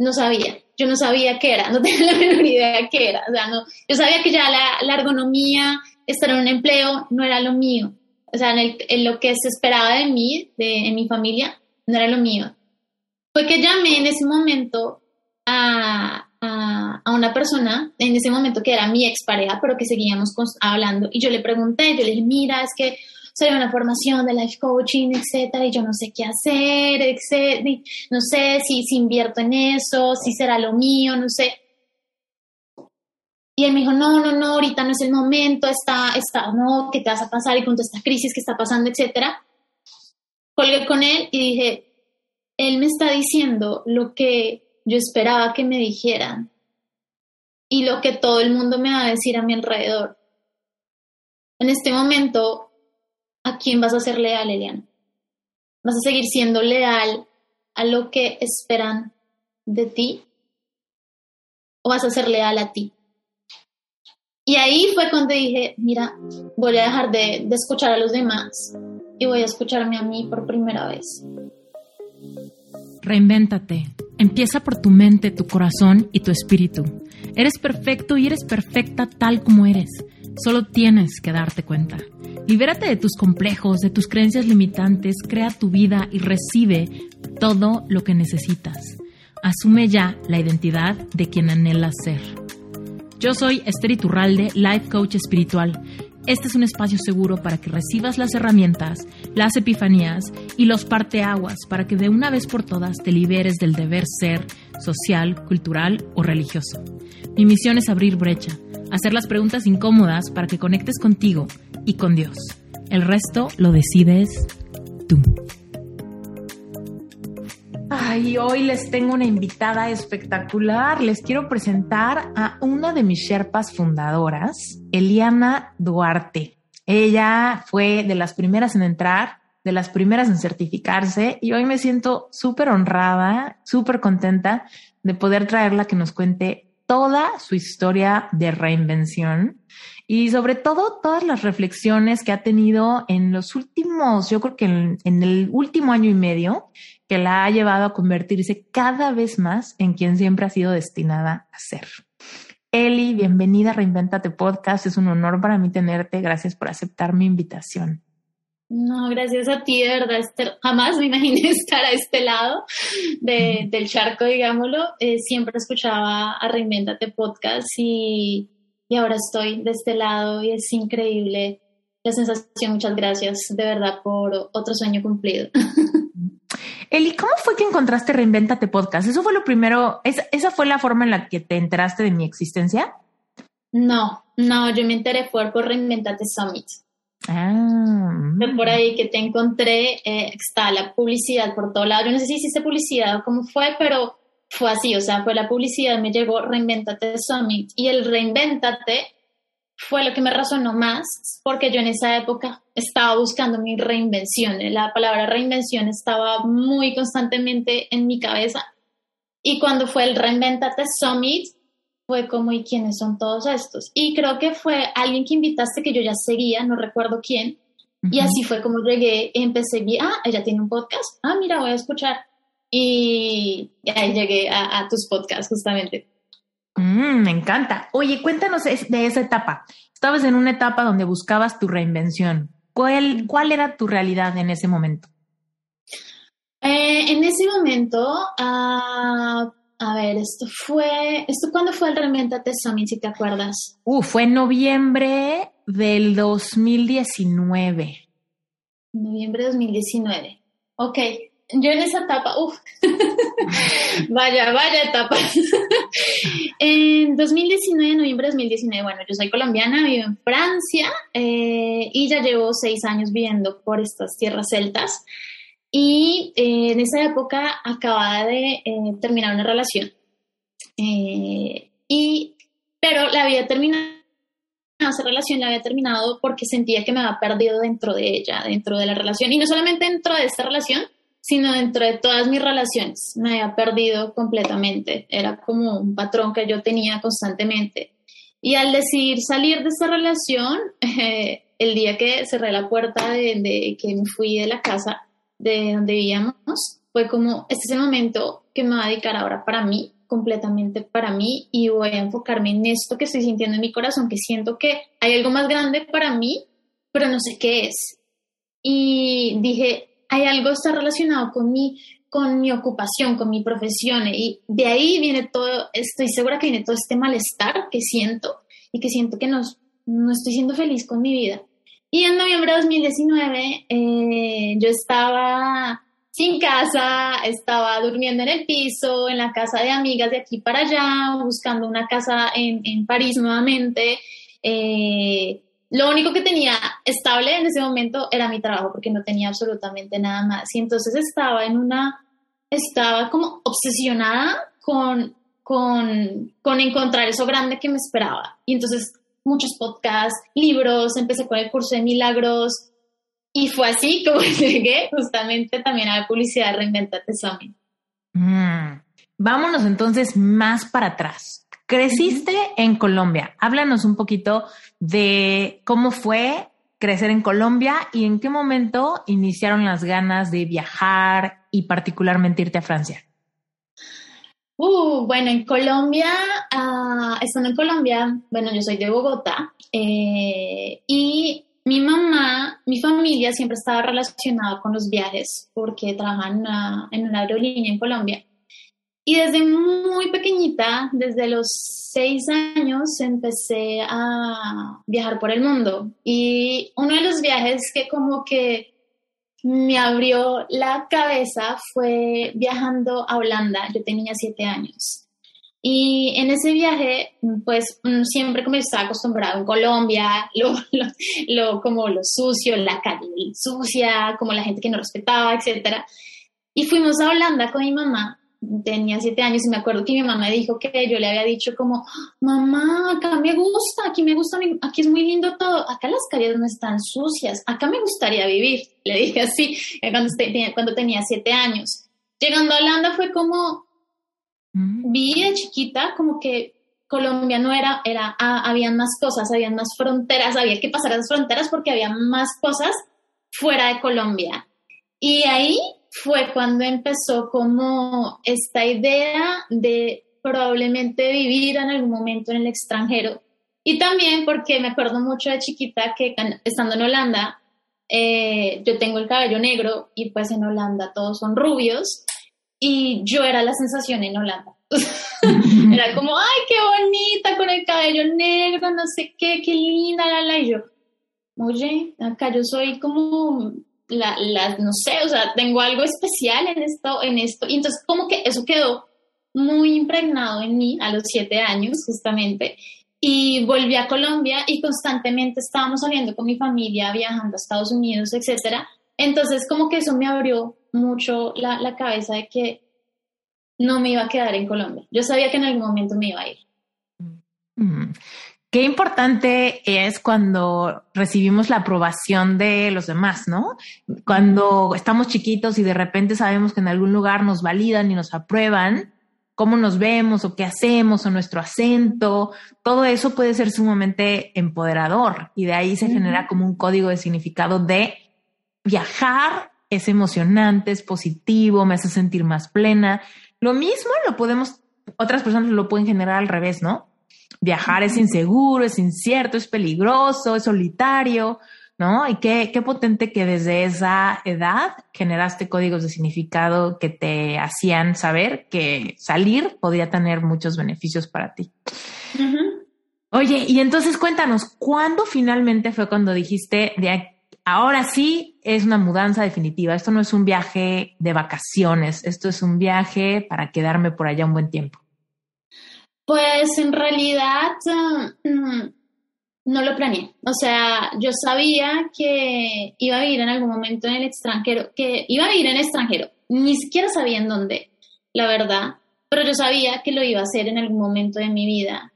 no sabía, yo no sabía qué era, no tenía la menor idea qué era, o sea, no, yo sabía que ya la, la ergonomía, estar en un empleo, no era lo mío, o sea, en, lo que se esperaba de mí, de, en mi familia, no era lo mío. Fue que llamé en ese momento a, a, a, una persona, en ese momento que era mi expareja, pero que seguíamos hablando, y yo le pregunté, yo le dije, mira, es que soy una formación de life coaching, etcétera, y yo no sé qué hacer, etcétera, no sé si, si invierto en eso, si será lo mío, no sé. Y él me dijo, no, no, no, ahorita no es el momento, está, está, no, ¿qué te vas a pasar? Y con toda esta crisis que está pasando, etcétera. Colgué con él y dije, él me está diciendo lo que yo esperaba que me dijeran y lo que todo el mundo me va a decir a mi alrededor. En este momento, ¿a quién vas a ser leal, Eliana? ¿Vas a seguir siendo leal a lo que esperan de ti? ¿O vas a ser leal a ti? Y ahí fue cuando dije, mira, voy a dejar de, escuchar a los demás y voy a escucharme a mí por primera vez. Reinvéntate. Empieza por tu mente, tu corazón y tu espíritu. Eres perfecto y eres perfecta tal como eres. Solo tienes que darte cuenta. Libérate de tus complejos, de tus creencias limitantes, crea tu vida y recibe todo lo que necesitas. Asume ya la identidad de quien anhelas ser. Yo soy Esther Iturralde, Life Coach Espiritual. Este es un espacio seguro para que recibas las herramientas, las epifanías y los parteaguas para que de una vez por todas te liberes del deber ser social, cultural o religioso. Mi misión es abrir brecha, hacer las preguntas incómodas para que conectes contigo y con Dios. El resto lo decides tú. Ay, hoy les tengo una invitada espectacular. Les quiero presentar a una de mis Sherpas fundadoras, Eliana Duarte. Ella fue de las primeras en entrar, de las primeras en certificarse y hoy me siento súper honrada, súper contenta de poder traerla que nos cuente toda su historia de reinvención y sobre todo todas las reflexiones que ha tenido en los últimos, yo creo que en, el último año y medio, que la ha llevado a convertirse cada vez más en quien siempre ha sido destinada a ser. Eli, bienvenida a Reinventate Podcast. Es un honor para mí tenerte. Gracias por aceptar mi invitación. No, gracias a ti, de verdad, Jamás me imaginé estar a este lado del charco, digámoslo. Eh, siempre escuchaba a Reinventate Podcast y, y ahora estoy de este lado y es increíble la sensación. Muchas gracias, de verdad, por otro sueño cumplido. Eli, ¿cómo fue que encontraste Reinventate Podcast? ¿Eso fue lo primero? ¿Esa fue la forma en la que te enteraste de mi existencia? No, no, yo me enteré por, por Reinventate Summit. Ah. Fue por ahí que te encontré, eh, está la publicidad por todo lado. Yo no sé si hiciste publicidad o cómo fue, pero fue así, o sea, fue la publicidad, me llegó Reinventate Summit y el Reinventate fue lo que me resonó más, porque yo en esa época estaba buscando mi reinvención. La palabra reinvención estaba muy constantemente en mi cabeza. Y cuando fue el Reinventate Summit, fue como, ¿y quiénes son todos estos? Y creo que fue alguien que invitaste que yo ya seguía, no recuerdo quién. Y así fue como llegué, empecé, ah, ella tiene un podcast, ah, mira, voy a escuchar. Y, ahí llegué a tus podcasts justamente. Mm, me encanta. Oye, cuéntanos de esa etapa. Estabas en una etapa donde buscabas tu reinvención. ¿Cuál, cuál era tu realidad en ese momento? Eh, en ese momento, ah, a ver, esto fue, ¿esto cuándo fue el Reinventate Summit, si te acuerdas? Uh, fue en noviembre del 2019. Noviembre de 2019. Ok, yo en esa etapa, uff, vaya, vaya etapa. en 2019, noviembre de 2019, bueno, yo soy colombiana, vivo en Francia eh, y ya llevo seis años viviendo por estas tierras celtas. Y eh, en esa época acababa de eh, terminar una relación. y, pero la había terminado esa relación la había terminado porque sentía que me había perdido dentro de ella, dentro de la relación. Y no solamente dentro de esta relación, sino dentro de todas mis relaciones. Me había perdido completamente. Era como un patrón que yo tenía constantemente. Y al decidir salir de esa relación, eh, el día que cerré la puerta de, que me fui de la casa de donde vivíamos, fue como, este es el momento que me voy a dedicar ahora para mí, completamente para mí, y voy a enfocarme en esto que estoy sintiendo en mi corazón, que siento que hay algo más grande para mí, pero no sé qué es. Y dije, hay algo que está relacionado con mi, con mi ocupación, con mi profesión, y de ahí viene todo, estoy segura que viene todo este malestar que siento y que siento que no, no estoy siendo feliz con mi vida. Y en noviembre de 2019 eh, yo estaba sin casa, estaba durmiendo en el piso, en la casa de amigas de aquí para allá, buscando una casa en, en París nuevamente. Eh, lo único que tenía estable en ese momento era mi trabajo porque no tenía absolutamente nada más. Y entonces estaba en una, estaba como obsesionada con, con, con encontrar eso grande que me esperaba. Y entonces muchos podcasts, libros, empecé con el curso de milagros y fue así como llegué justamente también a la publicidad Reinventate Summit. Mm. Vámonos entonces más para atrás. Creciste en Colombia. Háblanos un poquito de cómo fue crecer en Colombia y en qué momento iniciaron las ganas de viajar y particularmente irte a Francia. Uh, bueno, en Colombia, uh, estando en Colombia, bueno, yo soy de Bogotá eh, y mi mamá, mi familia siempre estaba relacionada con los viajes porque trabajan una, en una aerolínea en Colombia. Y desde muy pequeñita, desde los seis años, empecé a viajar por el mundo. Y uno de los viajes que como que me abrió la cabeza fue viajando a Holanda. Yo tenía siete años. Y en ese viaje, pues siempre como estaba acostumbrado en Colombia, lo, lo, como lo sucio, la calle sucia, como la gente que no respetaba, etc. Y fuimos a Holanda con mi mamá tenía siete años y me acuerdo que mi mamá me dijo que yo le había dicho como, mamá, acá me gusta, aquí me gusta, aquí es muy lindo todo, acá las calles no están sucias, acá me gustaría vivir, le dije así cuando, cuando tenía siete años. Llegando a Holanda fue como, mm. vi de chiquita como que Colombia no era, era, ah, habían más cosas, habían más fronteras, había que pasar las fronteras porque había más cosas fuera de Colombia. Y ahí fue cuando empezó como esta idea de probablemente vivir en algún momento en el extranjero. Y también porque me acuerdo mucho de chiquita que estando en Holanda, eh, yo tengo el cabello negro y pues en Holanda todos son rubios y yo era la sensación en Holanda. era como, ay, qué bonita con el cabello negro, no sé qué, qué linda, la, la. Y yo, oye, acá yo soy como la, no sé, o sea, tengo algo especial en esto, en esto. Y entonces como que eso quedó muy impregnado en mí a los siete años, justamente. Y volví a Colombia y constantemente estábamos saliendo con mi familia, viajando a Estados Unidos, etcétera. Entonces como que eso me abrió mucho la, la cabeza de que no me iba a quedar en Colombia. Yo sabía que en algún momento me iba a ir. Mm. Qué importante es cuando recibimos la aprobación de los demás, ¿no? Cuando estamos chiquitos y de repente sabemos que en algún lugar nos validan y nos aprueban, cómo nos vemos o qué hacemos o nuestro acento, todo eso puede ser sumamente empoderador y de ahí se genera como un código de significado de viajar es emocionante, es positivo, me hace sentir más plena. Lo mismo lo podemos, otras personas lo pueden generar al revés, ¿no? Viajar es inseguro, es incierto, es peligroso, es solitario, ¿no? Y qué, qué potente que desde esa edad generaste códigos de significado que te hacían saber que salir podría tener muchos beneficios para ti. Oye, y entonces cuéntanos, ¿cuándo finalmente fue cuando dijiste, de ahora sí es una mudanza definitiva? Esto no es un viaje de vacaciones, esto es un viaje para quedarme por allá un buen tiempo. Pues en realidad mm, no lo planeé. O sea, yo sabía que iba a vivir en algún momento en el extranjero, que iba a vivir en el extranjero. Ni siquiera sabía en dónde, la verdad. Pero yo sabía que lo iba a hacer en algún momento de mi vida.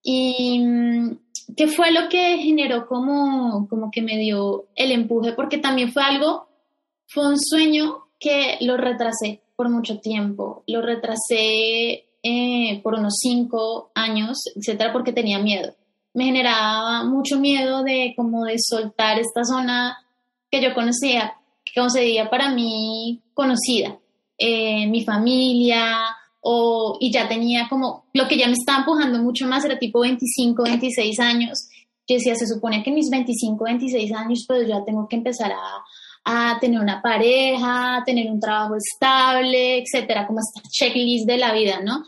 Y mm, qué fue lo que generó como, como que me dio el empuje, porque también fue algo, fue un sueño que lo retrasé por mucho tiempo. Lo retrasé eh, por unos cinco años, etcétera, porque tenía miedo. Me generaba mucho miedo de como de soltar esta zona que yo conocía, que concedía para mí conocida. eh, mi familia, o, y ya tenía como, lo que ya me estaba empujando mucho más era tipo 25, 26 años. Yo decía, se supone que en mis 25, 26 años, pues ya tengo que empezar a, a tener una pareja, tener un trabajo estable, etcétera, como esta checklist de la vida, ¿no?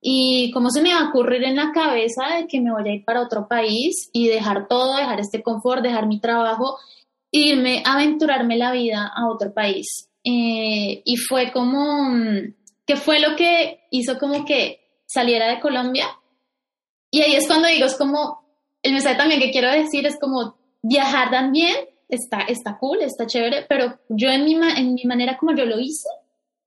Y cómo se me va a ocurrir en la cabeza de que me voy a ir para otro país y dejar todo, dejar este confort, dejar mi trabajo, irme, aventurarme la vida a otro país. Eh, y fue como, mm, ¿qué fue lo que hizo como que saliera de Colombia? Y ahí es cuando digo, es como, el mensaje también que quiero decir es como viajar también está, está cool, está chévere, pero yo en mi, en mi manera como yo lo hice,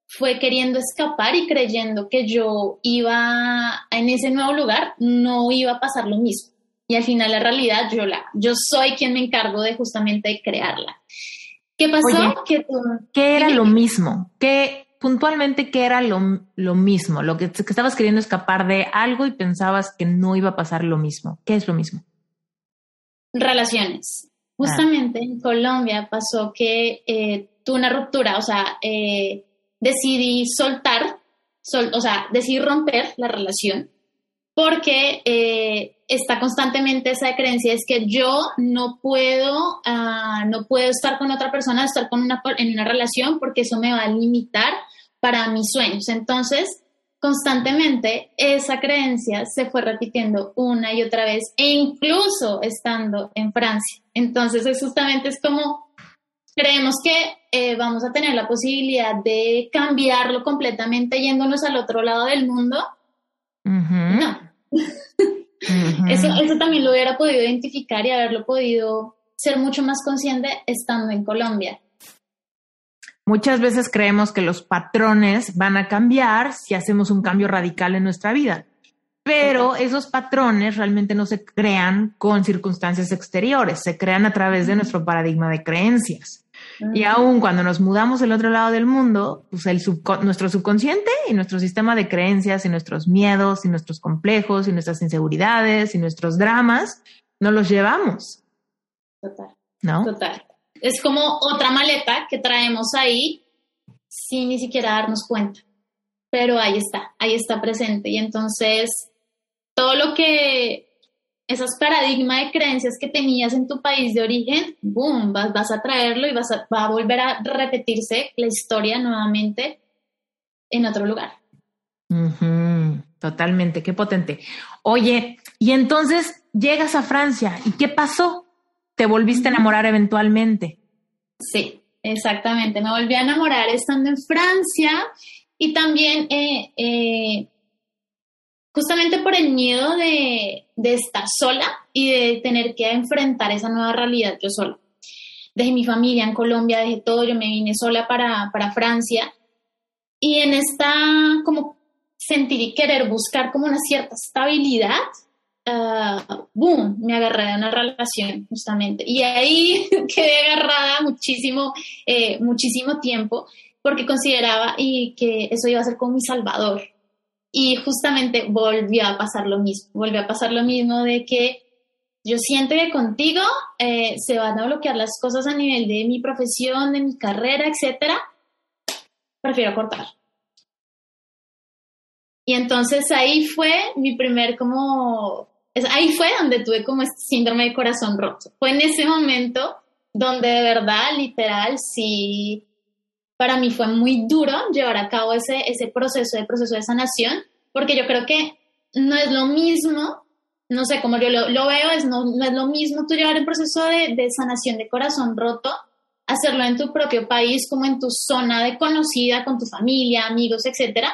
fue queriendo escapar y creyendo que yo iba en ese nuevo lugar, no iba a pasar lo mismo. Y al final la realidad yo la, yo soy quien me encargo de justamente crearla. ¿Qué pasó? ¿Qué era lo mismo? ¿Qué puntualmente qué era lo, lo mismo? Lo que, que, estabas queriendo escapar de algo y pensabas que no iba a pasar lo mismo. ¿Qué es lo mismo? Relaciones. Justamente en Colombia pasó que eh, tuve una ruptura, o sea, eh, decidí soltar, o sea, decidí romper la relación porque eh, está constantemente esa creencia es que yo no puedo, uh, no puedo estar con otra persona, estar con una, en una relación porque eso me va a limitar para mis sueños. Entonces, constantemente esa creencia se fue repitiendo una y otra vez, e incluso estando en Francia. Entonces, es justamente es como creemos que eh, vamos a tener la posibilidad de cambiarlo completamente yéndonos al otro lado del mundo. No. eso, eso también lo hubiera podido identificar y haberlo podido ser mucho más consciente estando en Colombia. Muchas veces creemos que los patrones van a cambiar si hacemos un cambio radical en nuestra vida, pero esos patrones realmente no se crean con circunstancias exteriores, se crean a través de nuestro paradigma de creencias. Y aún cuando nos mudamos al otro lado del mundo, pues el nuestro subconsciente y nuestro sistema de creencias y nuestros miedos y nuestros complejos y nuestras inseguridades y nuestros dramas, no los llevamos. Total. ¿No? Total. Es como otra maleta que traemos ahí sin ni siquiera darnos cuenta. Pero ahí está, ahí está presente. Y entonces, todo lo que, esos paradigmas de creencias que tenías en tu país de origen, boom, vas, vas a traerlo y vas a, va a volver a repetirse la historia nuevamente en otro lugar. Totalmente, qué potente. Oye, y entonces llegas a Francia, ¿y qué pasó? Te volviste a enamorar eventualmente. Sí, exactamente. Me volví a enamorar estando en Francia y también eh, eh, justamente por el miedo de, estar sola y de tener que enfrentar esa nueva realidad yo sola. Dejé mi familia en Colombia, dejé todo, yo me vine sola para, para Francia y en esta como sentir y querer buscar como una cierta estabilidad, uh, boom, me agarré de una relación justamente. Y ahí quedé agarrada muchísimo, eh, muchísimo tiempo porque consideraba y que eso iba a ser como mi salvador. Y justamente volvió a pasar lo mismo, volvió a pasar lo mismo de que yo siento que contigo eh, se van a bloquear las cosas a nivel de mi profesión, de mi carrera, etcétera. Prefiero cortar. Y entonces ahí fue mi primer como ahí fue donde tuve como este síndrome de corazón roto. Fue en ese momento donde de verdad, literal, sí, para mí fue muy duro llevar a cabo ese, ese proceso, de proceso de sanación, porque yo creo que no es lo mismo, no sé cómo yo lo, veo, es no, no, es lo mismo tú llevar el proceso de, de sanación de corazón roto, hacerlo en tu propio país, como en tu zona de conocida, con tu familia, amigos, etcétera,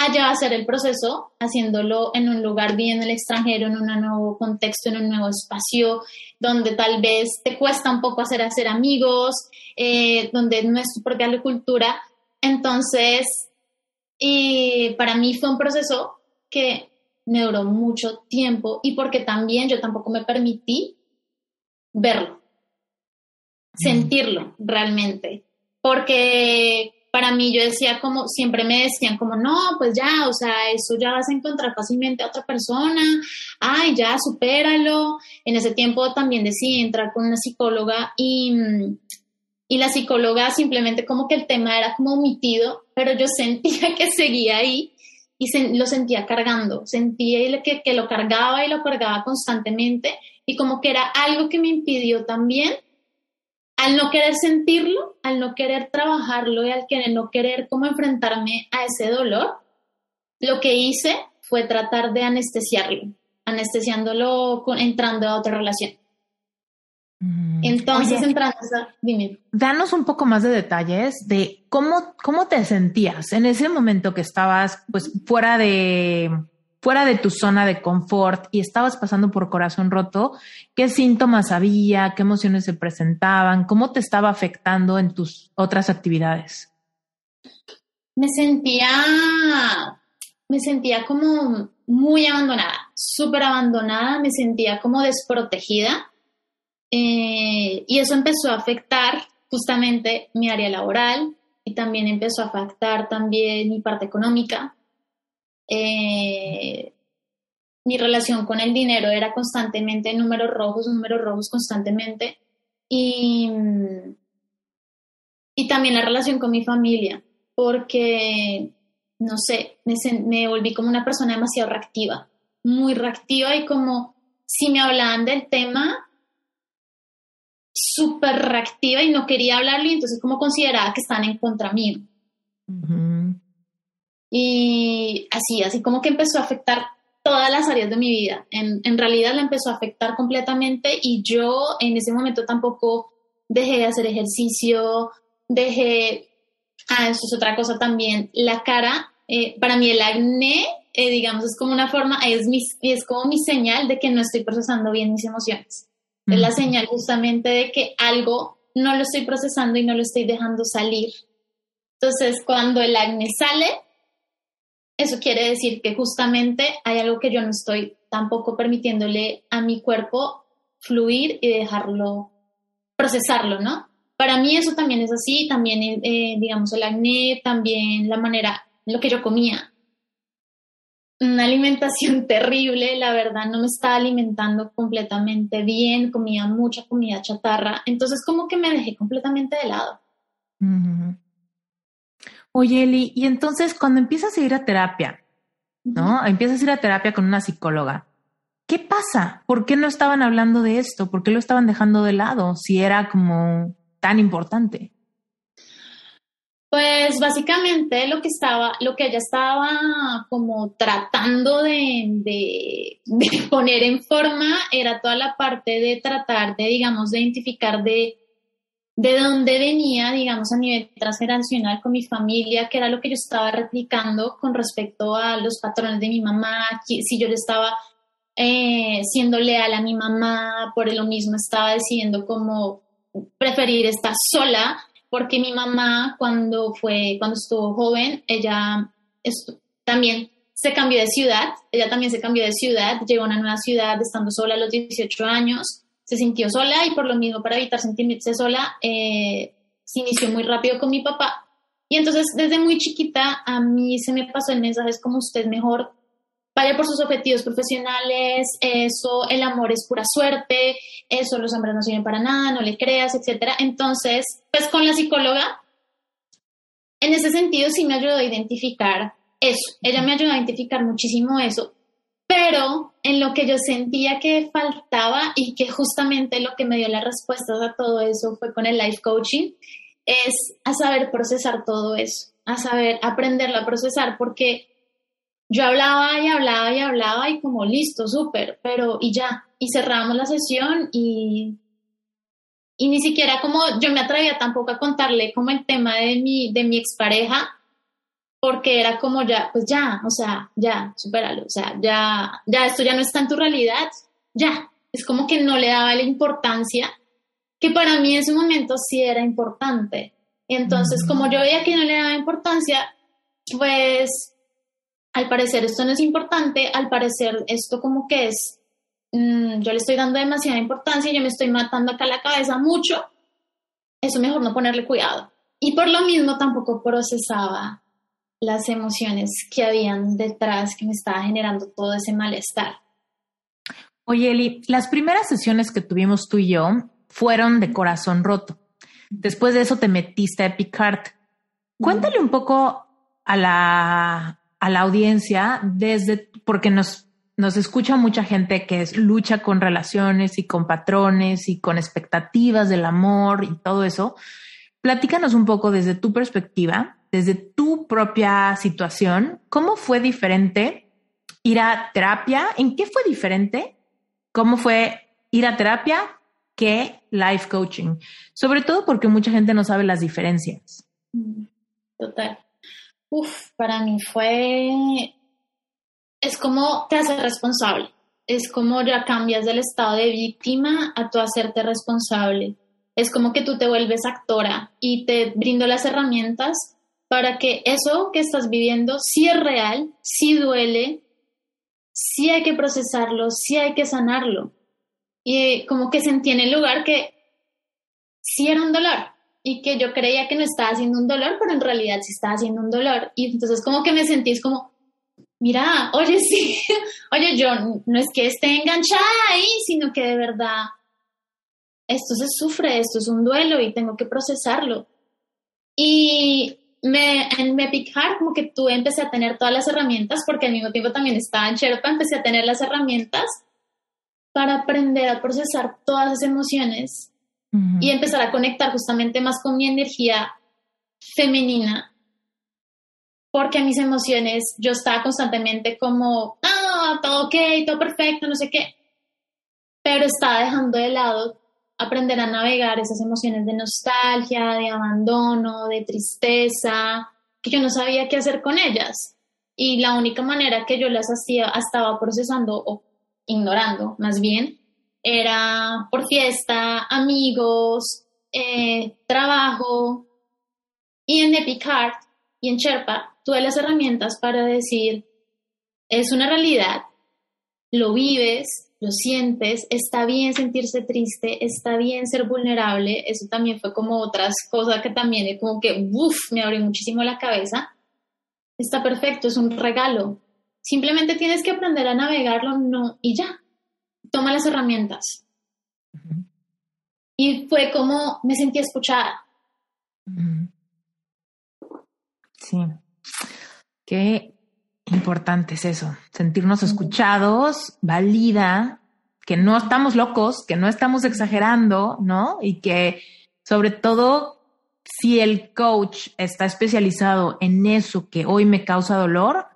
allá hacer el proceso, haciéndolo en un lugar bien en el extranjero, en un nuevo contexto, en un nuevo espacio, donde tal vez te cuesta un poco hacer, hacer amigos, eh, donde no es tu propia cultura. Entonces, para mí fue un proceso que me duró mucho tiempo y porque también yo tampoco me permití verlo, sentirlo realmente, porque para mí yo decía como, siempre me decían como, no, pues ya, o sea, eso ya vas a encontrar fácilmente a otra persona, ay, ya, supéralo. En ese tiempo también decidí entrar con una psicóloga y, y la psicóloga simplemente como que el tema era como omitido, pero yo sentía que seguía ahí y lo sentía cargando, sentía que, que lo cargaba y lo cargaba constantemente y como que era algo que me impidió también al no querer sentirlo, al no querer trabajarlo y al querer, no querer como enfrentarme a ese dolor, lo que hice fue tratar de anestesiarlo, anestesiándolo entrando a otra relación. Mm. Entonces, entrando a... Dime. Danos un poco más de detalles de cómo, cómo te sentías en ese momento que estabas pues fuera de fuera de tu zona de confort y estabas pasando por corazón roto, ¿qué síntomas había? ¿Qué emociones se presentaban? ¿Cómo te estaba afectando en tus otras actividades? Me sentía, me sentía como muy abandonada, súper abandonada, me sentía como desprotegida eh, y eso empezó a afectar justamente mi área laboral y también empezó a afectar también mi parte económica eh, mi relación con el dinero era constantemente números rojos, números rojos constantemente. Y, y también la relación con mi familia, porque, no sé, me, me volví como una persona demasiado reactiva, muy reactiva y como si me hablaban del tema, súper reactiva y no quería hablarlo y entonces como consideraba que están en contra mío. Y así, así como que empezó a afectar todas las áreas de mi vida. En, en realidad la empezó a afectar completamente y yo en ese momento tampoco dejé de hacer ejercicio, dejé, ah, eso es otra cosa también, la cara, eh, para mí el acné, eh, digamos, es como una forma, es, mi, es como mi señal de que no estoy procesando bien mis emociones. Es la señal justamente de que algo no lo estoy procesando y no lo estoy dejando salir. Entonces, cuando el acné sale, eso quiere decir que justamente hay algo que yo no estoy tampoco permitiéndole a mi cuerpo fluir y dejarlo, procesarlo, ¿no? Para mí eso también es así, también, eh, digamos, el acné, también la manera, lo que yo comía. Una alimentación terrible, la verdad, no me estaba alimentando completamente bien, comía mucha comida chatarra, entonces como que me dejé completamente de lado. Oye, Eli, y entonces cuando empiezas a ir a terapia, ¿no? Empiezas a ir a terapia con una psicóloga. ¿Qué pasa? ¿Por qué no estaban hablando de esto? ¿Por qué lo estaban dejando de lado si era como tan importante? Pues básicamente lo que estaba, lo que ella estaba como tratando de, de, de, poner en forma era toda la parte de tratar de, digamos, de identificar de de dónde venía, digamos, a nivel transgeneracional con mi familia, que era lo que yo estaba replicando con respecto a los patrones de mi mamá, si yo le estaba eh, siendo leal a mi mamá, por lo mismo estaba decidiendo cómo preferir estar sola, porque mi mamá cuando fue, cuando estuvo joven, ella también se cambió de ciudad, ella también se cambió de ciudad, llegó a una nueva ciudad estando sola a los 18 años, se sintió sola y por lo mismo para evitar sentirse sola, eh, se inició muy rápido con mi papá. Y entonces desde muy chiquita a mí se me pasó el mensaje, es como usted mejor vaya por sus objetivos profesionales, eso, el amor es pura suerte, eso los hombres no sirven para nada, no le creas, etc. Entonces, pues con la psicóloga, en ese sentido sí me ayudó a identificar eso, ella me ayudó a identificar muchísimo eso, pero en lo que yo sentía que faltaba y que justamente lo que me dio las respuestas a todo eso fue con el life coaching, es a saber procesar todo eso, a saber aprenderlo a procesar, porque yo hablaba y hablaba y hablaba y como listo, súper, pero y ya, y cerramos la sesión y, y ni siquiera como yo me atrevía tampoco a contarle como el tema de mi, de mi expareja, porque era como ya, pues ya, o sea, ya, supéralo, o sea, ya, ya, esto ya no está en tu realidad, ya, es como que no le daba la importancia que para mí en ese momento sí era importante. Entonces, como yo veía que no le daba importancia, pues al parecer esto no es importante, al parecer esto como que es, mm, yo le estoy dando demasiada importancia, yo me estoy matando acá la cabeza mucho, eso mejor no ponerle cuidado. Y por lo mismo tampoco procesaba las emociones que habían detrás que me estaba generando todo ese malestar. Oye, Eli, las primeras sesiones que tuvimos tú y yo fueron de corazón roto. Después de eso te metiste a Epicart. Cuéntale un poco a la, a la audiencia desde, porque nos, nos escucha mucha gente que es, lucha con relaciones y con patrones y con expectativas del amor y todo eso. Platícanos un poco desde tu perspectiva, desde tu propia situación, ¿cómo fue diferente ir a terapia? ¿En qué fue diferente? ¿Cómo fue ir a terapia que life coaching? Sobre todo porque mucha gente no sabe las diferencias. Total. Uf, para mí fue... Es como te hace responsable. Es como ya cambias del estado de víctima a tu hacerte responsable es como que tú te vuelves actora y te brindo las herramientas para que eso que estás viviendo sí es real, sí duele, sí hay que procesarlo, sí hay que sanarlo. Y como que sentí en el lugar que sí era un dolor y que yo creía que no estaba haciendo un dolor, pero en realidad sí estaba haciendo un dolor. Y entonces como que me sentís como, mira, oye, sí, oye, yo no es que esté enganchada ahí, sino que de verdad esto se sufre, esto es un duelo y tengo que procesarlo. Y me, en Epic Heart como que tuve, empecé a tener todas las herramientas, porque al mismo tiempo también estaba en Sherpa, empecé a tener las herramientas para aprender a procesar todas esas emociones y empezar a conectar justamente más con mi energía femenina. Porque mis emociones, yo estaba constantemente como, ah, todo ok, todo perfecto, no sé qué. Pero estaba dejando de lado aprender a navegar esas emociones de nostalgia, de abandono, de tristeza, que yo no sabía qué hacer con ellas. Y la única manera que yo las hacía, estaba procesando o ignorando más bien, era por fiesta, amigos, eh, trabajo. Y en Epic Heart y en Sherpa tuve las herramientas para decir, es una realidad, lo vives, lo sientes, está bien sentirse triste, está bien ser vulnerable, eso también fue como otras cosas que también como que, uff, me abrió muchísimo la cabeza. Está perfecto, es un regalo. Simplemente tienes que aprender a navegarlo, no, y ya. Toma las herramientas. Y fue como me sentí escuchada. Sí. Qué importante es eso, sentirnos escuchados, valida, que no estamos locos, que no estamos exagerando, ¿no? Y que sobre todo si el coach está especializado en eso que hoy me causa dolor,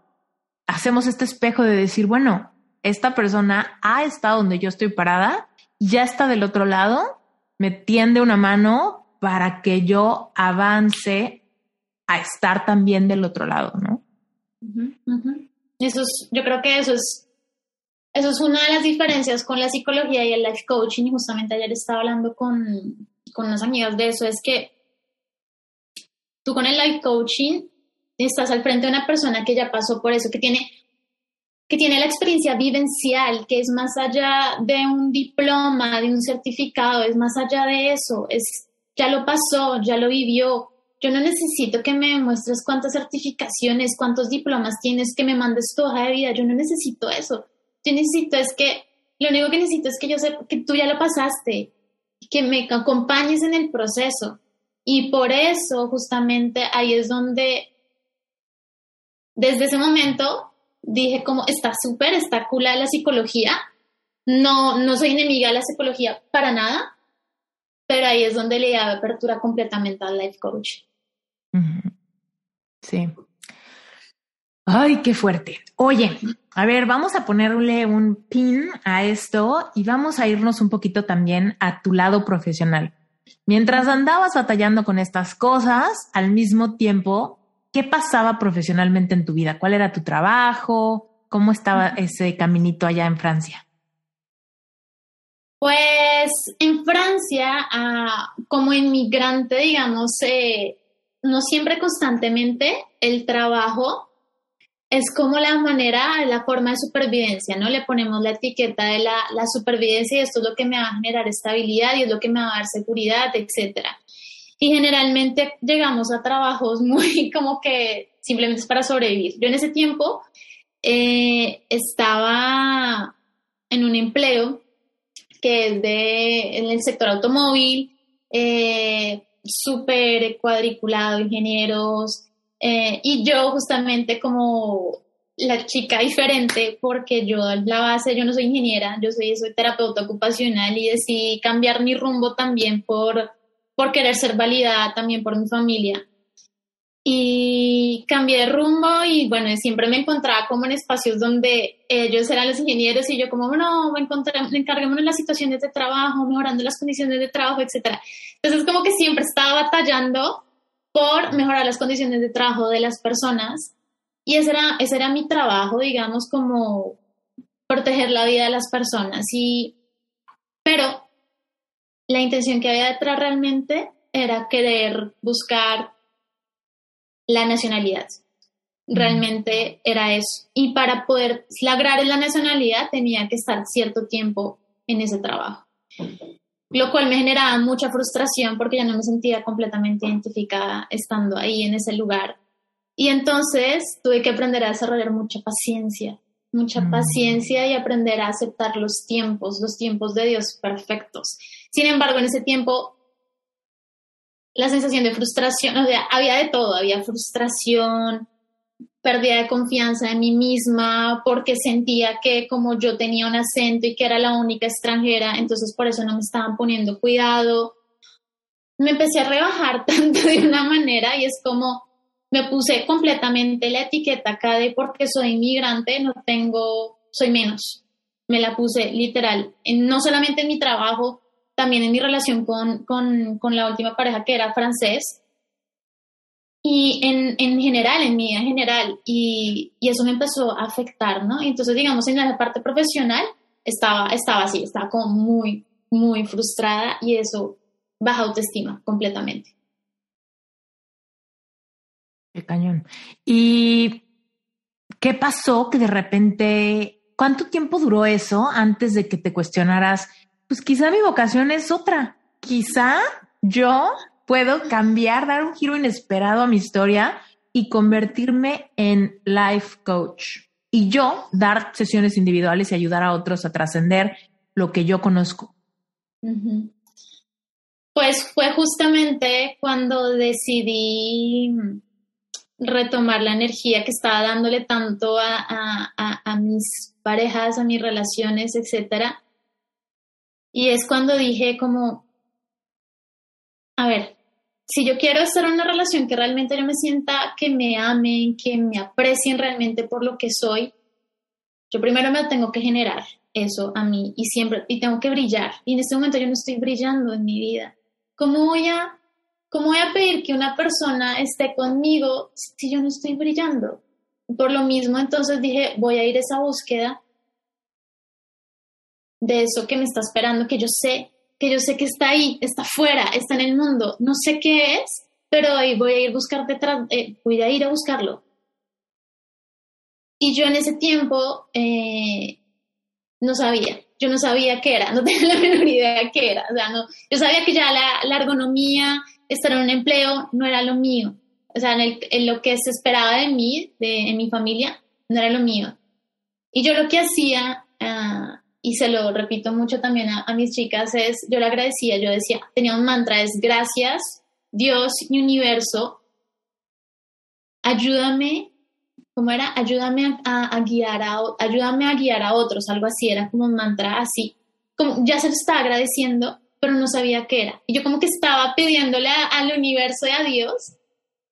hacemos este espejo de decir, bueno, esta persona ha estado donde yo estoy parada, ya está del otro lado, me tiende una mano para que yo avance a estar también del otro lado, ¿no? Eso es, yo creo que eso es, eso es una de las diferencias con la psicología y el life coaching. Y justamente ayer estaba hablando con, con unas amigas de eso, es que tú con el life coaching estás al frente de una persona que ya pasó por eso, que tiene, que tiene la experiencia vivencial, que es más allá de un diploma, de un certificado, es más allá de eso, es, ya lo pasó, ya lo vivió, yo no necesito que me muestres cuántas certificaciones, cuántos diplomas tienes, que me mandes tu hoja de vida. Yo no necesito eso. Yo necesito es que, lo único que necesito es que yo sepa que tú ya lo pasaste, que me acompañes en el proceso. Y por eso, justamente, ahí es donde, desde ese momento, dije como, está súper, está cool la psicología. No, no soy enemiga de la psicología para nada, pero ahí es donde le da apertura completamente al life coach. Sí. Ay, qué fuerte. Oye, a ver, vamos a ponerle un pin a esto y vamos a irnos un poquito también a tu lado profesional. Mientras andabas batallando con estas cosas, al mismo tiempo, ¿qué pasaba profesionalmente en tu vida? ¿Cuál era tu trabajo? ¿Cómo estaba ese caminito allá en Francia? Pues en Francia, ah, como inmigrante, digamos, eh, no siempre constantemente el trabajo es como la manera, la forma de supervivencia, ¿no? Le ponemos la etiqueta de la, la, supervivencia y esto es lo que me va a generar estabilidad y es lo que me va a dar seguridad, etcétera. Y generalmente llegamos a trabajos muy como que simplemente es para sobrevivir. Yo en ese tiempo eh, estaba en un empleo que es de, en el sector automóvil, eh, súper cuadriculado, ingenieros, eh, y yo justamente como la chica diferente, porque yo la base, yo no soy ingeniera, yo soy, soy terapeuta ocupacional y decidí cambiar mi rumbo también por, por querer ser validada también por mi familia. Y cambié de rumbo y bueno, siempre me encontraba como en espacios donde ellos eran los ingenieros y yo como, no, me encontré, encarguémonos de las situaciones de trabajo, mejorando las condiciones de trabajo, etc. Entonces como que siempre estaba batallando por mejorar las condiciones de trabajo de las personas y ese era, ese era mi trabajo, digamos, como proteger la vida de las personas. Y, pero la intención que había detrás realmente era querer buscar la nacionalidad. Realmente era eso. Y para poder lograr la nacionalidad tenía que estar cierto tiempo en ese trabajo. Lo cual me generaba mucha frustración porque ya no me sentía completamente identificada estando ahí en ese lugar. Y entonces tuve que aprender a desarrollar mucha paciencia, mucha mm. paciencia y aprender a aceptar los tiempos, los tiempos de Dios perfectos. Sin embargo, en ese tiempo la sensación de frustración, había de todo, había frustración, pérdida de confianza en mí misma, porque sentía que como yo tenía un acento y que era la única extranjera, entonces por eso no me estaban poniendo cuidado. Me empecé a rebajar tanto de una manera y es como me puse completamente la etiqueta acá de porque soy inmigrante, no tengo, soy menos. Me la puse literal, no solamente en mi trabajo, también en mi relación con, con, con la última pareja que era francés y en, en, general, en mi vida en general, y, y, eso me empezó a afectar, ¿no? entonces, digamos, en la parte profesional estaba, estaba así, estaba como muy, muy frustrada y eso baja autoestima completamente. Qué cañón. ¿Y qué pasó que de repente, cuánto tiempo duró eso antes de que te cuestionaras? Pues quizá mi vocación es otra. Quizá yo puedo cambiar, dar un giro inesperado a mi historia y convertirme en life coach. Y yo dar sesiones individuales y ayudar a otros a trascender lo que yo conozco. Pues fue justamente cuando decidí retomar la energía que estaba dándole tanto a, a mis parejas, a mis relaciones, etcétera, y es cuando dije como, a ver, si yo quiero estar en una relación que realmente yo me sienta que me amen, que me aprecien realmente por lo que soy, yo primero me tengo que generar eso a mí y siempre, y tengo que brillar. Y en este momento yo no estoy brillando en mi vida. ¿Cómo voy a, cómo voy a pedir que una persona esté conmigo si yo no estoy brillando? Por lo mismo, entonces dije, voy a ir a esa búsqueda de eso que me está esperando, que yo sé, que yo sé que está ahí, está afuera, está en el mundo, no sé qué es, pero ahí voy a ir a buscar detrás, eh, voy a ir a buscarlo. Y yo en ese tiempo eh, no sabía, yo no sabía qué era, no tenía la menor idea qué era, o sea, no, yo sabía que ya la, ergonomía, estar en un empleo, no era lo mío, o sea, en, lo que se esperaba de mí, de en mi familia, no era lo mío. Y yo lo que hacía ah, y se lo repito mucho también a, mis chicas, es, yo le agradecía, yo decía, tenía un mantra, es gracias, Dios y universo, ayúdame, ¿cómo era? Ayúdame a, guiar a, ayúdame a guiar a otros, algo así, era como un mantra así, como ya se lo estaba agradeciendo, pero no sabía qué era. Y yo como que estaba pidiéndole al universo y a Dios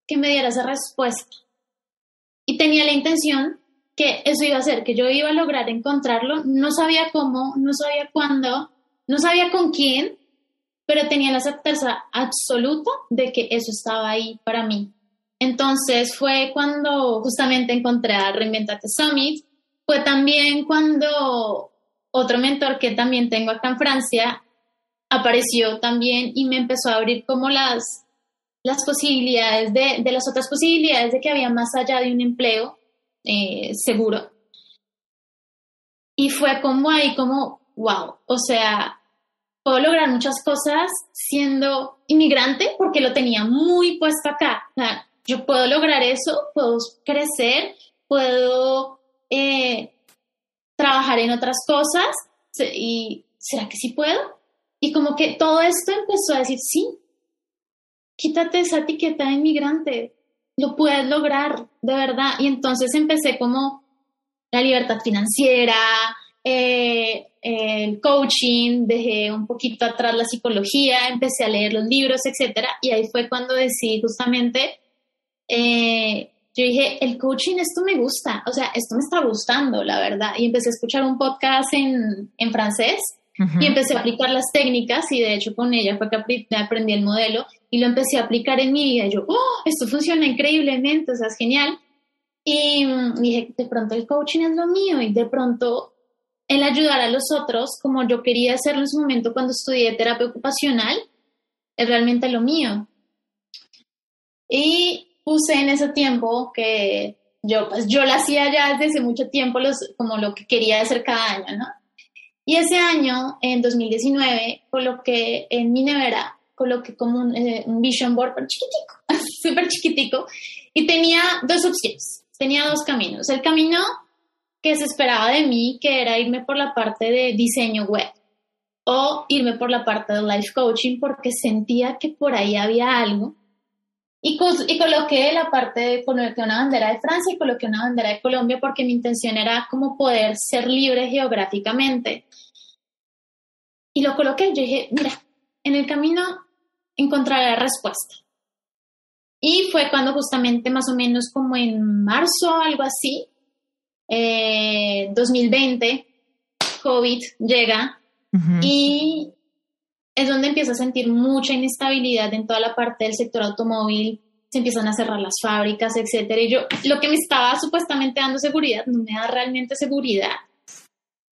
que me diera esa respuesta. Y tenía la intención que eso iba a ser, que yo iba a lograr encontrarlo, no sabía cómo, no sabía cuándo, no sabía con quién, pero tenía la certeza absoluta de que eso estaba ahí para mí. Entonces fue cuando justamente encontré a Reinventate Summit, fue también cuando otro mentor que también tengo acá en Francia apareció también y me empezó a abrir como las, las posibilidades de, de las otras posibilidades de que había más allá de un empleo eh, seguro. Y fue como ahí, como, wow, o sea, puedo lograr muchas cosas siendo inmigrante porque lo tenía muy puesto acá. yo puedo lograr eso, puedo crecer, puedo eh, trabajar en otras cosas y ¿será que sí puedo? Y como que todo esto empezó a decir, sí, quítate esa etiqueta de inmigrante, lo puedes lograr, de verdad. Y entonces empecé como la libertad financiera, eh, el coaching, dejé un poquito atrás la psicología, empecé a leer los libros, etcétera, y ahí fue cuando decidí justamente, eh, yo dije, el coaching, esto me gusta, o sea, esto me está gustando, la verdad, y empecé a escuchar un podcast en, en francés y empecé a aplicar las técnicas y de hecho con ella fue que aprendí el modelo y lo empecé a aplicar en mi vida. Y yo, oh, esto funciona increíblemente, o sea, es genial. Y mm, dije, de pronto el coaching es lo mío y de pronto el ayudar a los otros, como yo quería hacerlo en su momento cuando estudié terapia ocupacional, es realmente lo mío. Y puse en ese tiempo que yo, pues, yo lo hacía ya desde mucho tiempo, los, como lo que quería hacer cada año, ¿no? Y ese año, en 2019, coloqué en mi nevera, coloqué como un, eh, vision board chiquitico, súper chiquitico, y tenía dos opciones, tenía dos caminos. El camino que se esperaba de mí, que era irme por la parte de diseño web o irme por la parte de life coaching, porque sentía que por ahí había algo y, y coloqué la parte, de, coloqué una bandera de Francia y coloqué una bandera de Colombia porque mi intención era como poder ser libre geográficamente. Y lo coloqué, yo dije, mira, en el camino encontraré la respuesta. Y fue cuando justamente más o menos como en marzo, algo así, 2020, eh, COVID llega y es donde empiezo a sentir mucha inestabilidad en toda la parte del sector automóvil, se empiezan a cerrar las fábricas, etcétera. Y yo, lo que me estaba supuestamente dando seguridad, no me da realmente seguridad.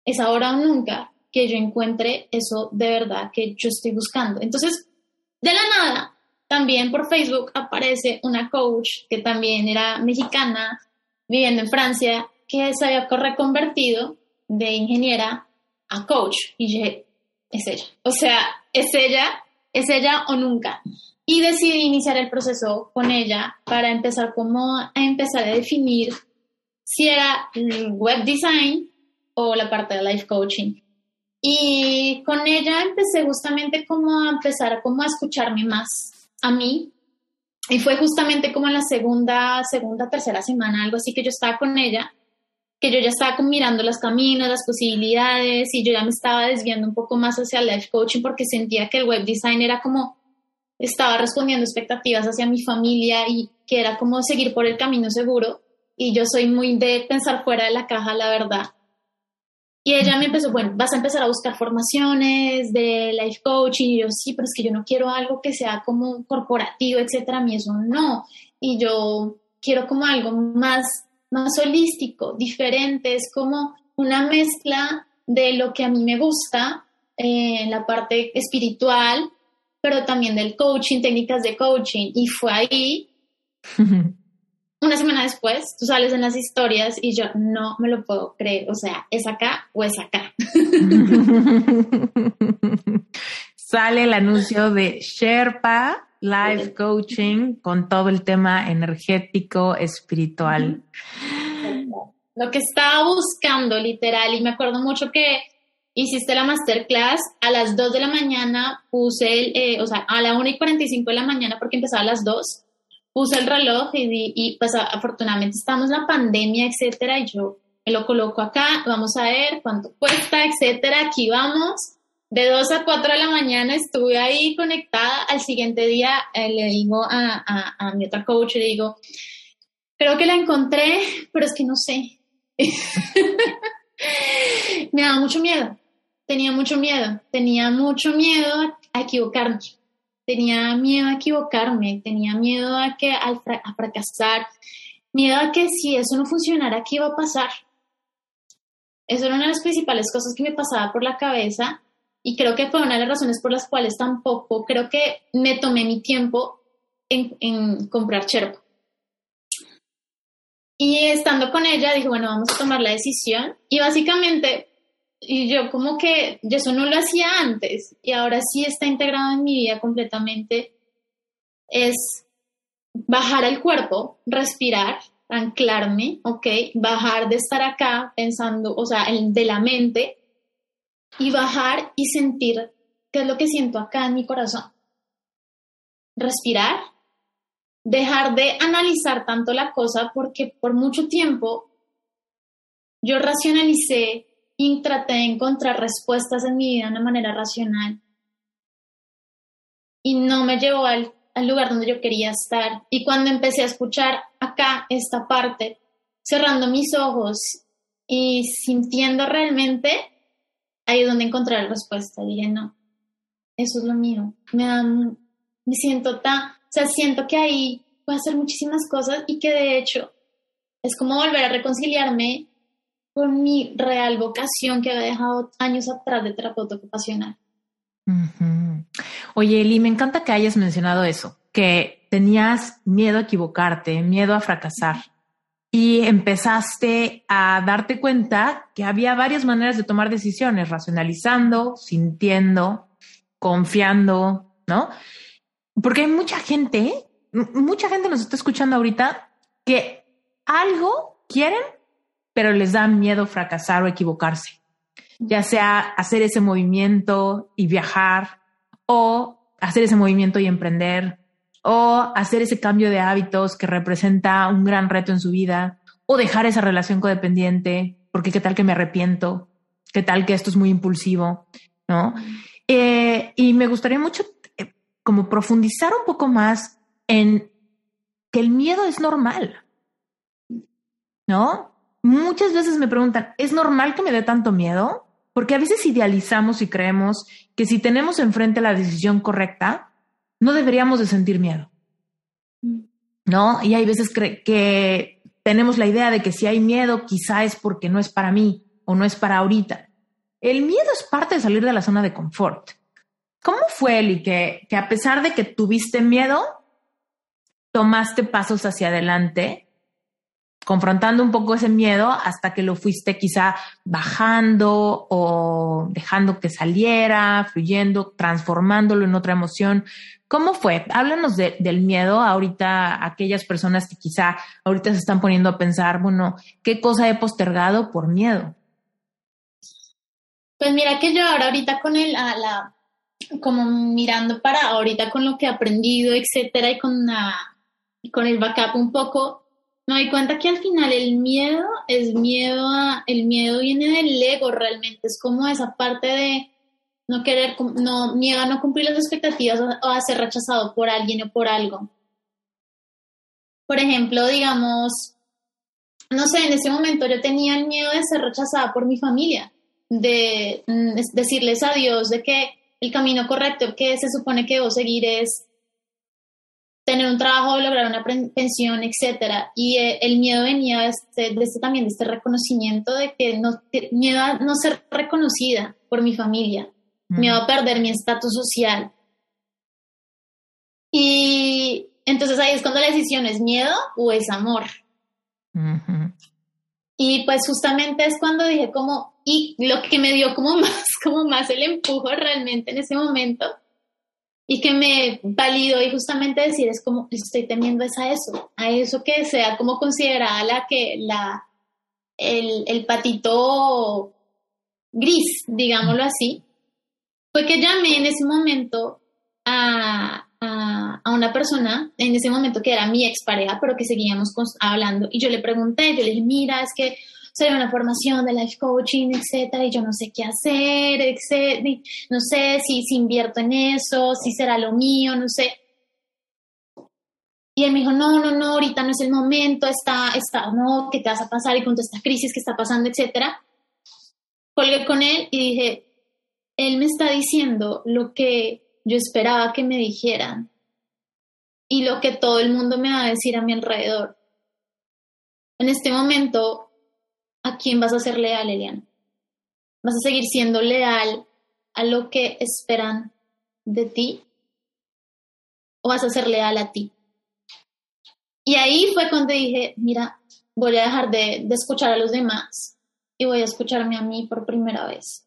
Es ahora o nunca que yo encuentre eso de verdad que yo estoy buscando. Entonces, de la nada, también por Facebook aparece una coach que también era mexicana, viviendo en Francia, que se había reconvertido de ingeniera a coach. Y dije, es ella. O sea, es ella, es ella o nunca. Y decidí iniciar el proceso con ella para empezar como a empezar a definir si era web design o la parte de life coaching. Y con ella empecé justamente como a empezar como a escucharme más a mí. Y fue justamente como en la segunda, segunda, tercera semana, algo así que yo estaba con ella que yo ya estaba mirando los caminos, las posibilidades y yo ya me estaba desviando un poco más hacia el life coaching porque sentía que el web design era como, estaba respondiendo expectativas hacia mi familia y que era como seguir por el camino seguro y yo soy muy de pensar fuera de la caja, la verdad. Y ella me empezó, bueno, vas a empezar a buscar formaciones de life coaching. Y yo, sí, pero es que yo no quiero algo que sea como corporativo, etcétera. A mí eso no. Y yo quiero como algo más más holístico, diferente, es como una mezcla de lo que a mí me gusta eh, en la parte espiritual, pero también del coaching, técnicas de coaching. Y fue ahí, una semana después, tú sales en las historias y yo no me lo puedo creer. O sea, ¿es acá o es acá? Sale el anuncio de Sherpa life coaching con todo el tema energético, espiritual. Lo que estaba buscando, literal, y me acuerdo mucho que hiciste la masterclass a las 2 de la mañana, puse el, eh, o sea, a la 1 y 45 de la mañana porque empezaba a las 2, puse el reloj y, y pues afortunadamente estamos en la pandemia, etcétera, y yo me lo coloco acá, vamos a ver cuánto cuesta, etcétera, aquí vamos de 2 a 4 de la mañana estuve ahí conectada. Al siguiente día eh, le digo a, a, mi otra coach, le digo, creo que la encontré, pero es que no sé. Me daba mucho miedo, tenía mucho miedo, tenía mucho miedo a equivocarme, tenía miedo a equivocarme, tenía miedo a, que, a fracasar, miedo a que si eso no funcionara, ¿qué iba a pasar? Eso era una de las principales cosas que me pasaba por la cabeza y creo que fue una de las razones por las cuales tampoco creo que me tomé mi tiempo en, comprar Cherpo. Y estando con ella, dije, bueno, vamos a tomar la decisión. Y básicamente, y yo como que yo eso no lo hacía antes y ahora sí está integrado en mi vida completamente, es bajar el cuerpo, respirar, anclarme, ¿ok? Bajar de estar acá pensando, o sea, de la mente y bajar y sentir qué es lo que siento acá en mi corazón. respirar, dejar de analizar tanto la cosa porque por mucho tiempo yo racionalicé y traté de encontrar respuestas en mi vida de una manera racional y no me llevó al, al lugar donde yo quería estar. Y cuando empecé a escuchar acá esta parte, cerrando mis ojos y sintiendo realmente, ahí es donde encontré la respuesta. dije, no, eso es lo mío. Me, me siento tan, o sea, siento que ahí puedo hacer muchísimas cosas y que de hecho es como volver a reconciliarme con mi real vocación que había dejado años atrás de terapeuta ocupacional. Oye, Eli, me encanta que hayas mencionado eso, que tenías miedo a equivocarte, miedo a fracasar y empezaste a darte cuenta que había varias maneras de tomar decisiones, racionalizando, sintiendo, confiando, ¿no? Porque hay mucha gente, mucha gente nos está escuchando ahorita que algo quieren, pero les da miedo fracasar o equivocarse, ya sea hacer ese movimiento y viajar o hacer ese movimiento y emprender o hacer ese cambio de hábitos que representa un gran reto en su vida o dejar esa relación codependiente porque qué tal que me arrepiento, qué tal que esto es muy impulsivo, ¿no? Eh, y me gustaría mucho eh, como profundizar un poco más en que el miedo es normal, ¿no? Muchas veces me preguntan, ¿es normal que me dé tanto miedo? Porque a veces idealizamos y creemos que si tenemos enfrente la decisión correcta, no deberíamos de sentir miedo. ¿No? Y hay veces que tenemos la idea de que si hay miedo, quizá es porque no es para mí o no es para ahorita. El miedo es parte de salir de la zona de confort. ¿Cómo fue, Eli, que, que a pesar de que tuviste miedo, tomaste pasos hacia adelante confrontando un poco ese miedo hasta que lo fuiste quizá bajando o dejando que saliera, fluyendo, transformándolo en otra emoción. ¿Cómo fue? Háblanos del miedo ahorita, aquellas personas que quizá ahorita se están poniendo a pensar, bueno, ¿qué cosa he postergado por miedo? Pues mira que yo ahora ahorita con el, la, como mirando para ahorita con lo que he aprendido, etcétera, y con, la, con el backup un poco, me doy cuenta que al final el miedo es miedo a, el miedo viene del ego realmente, es como esa parte de no querer, no, miedo a no cumplir las expectativas o, a ser rechazado por alguien o por algo. Por ejemplo, digamos, no sé, en ese momento yo tenía el miedo de ser rechazada por mi familia, de mm, decirles adiós, de que el camino correcto que se supone que debo seguir es tener un trabajo, lograr una pensión, etcétera. Y eh, el miedo venía de este, de este, también, de este reconocimiento de que no, miedo a no ser reconocida por mi familia, miedo a perder mi estatus social. Y entonces ahí es cuando la decisión es miedo o es amor. Y pues justamente es cuando dije como, y lo que me dio como más, como más el empujo realmente en ese momento y que me validó y justamente decir es como estoy temiendo es a eso, a eso que sea como considerada la que la el, el patito gris, digámoslo así, fue que llamé en ese momento a, a, a, una persona, en ese momento que era mi expareja, pero que seguíamos hablando, y yo le pregunté, yo le dije, mira, es que soy una formación de life coaching, etcétera, y yo no sé qué hacer, etcétera, no sé si, si invierto en eso, si será lo mío, no sé. Y él me dijo, no, no, no, ahorita no es el momento, está, está, no, ¿qué te vas a pasar? Y con toda esta crisis que está pasando, etcétera. Colgué con él y dije, él me está diciendo lo que yo esperaba que me dijeran y lo que todo el mundo me va a decir a mi alrededor. En este momento ¿a quién vas a ser leal, Eliana? ¿Vas a seguir siendo leal a lo que esperan de ti? ¿O vas a ser leal a ti? Y ahí fue cuando dije, mira, voy a dejar de, de escuchar a los demás y voy a escucharme a mí por primera vez.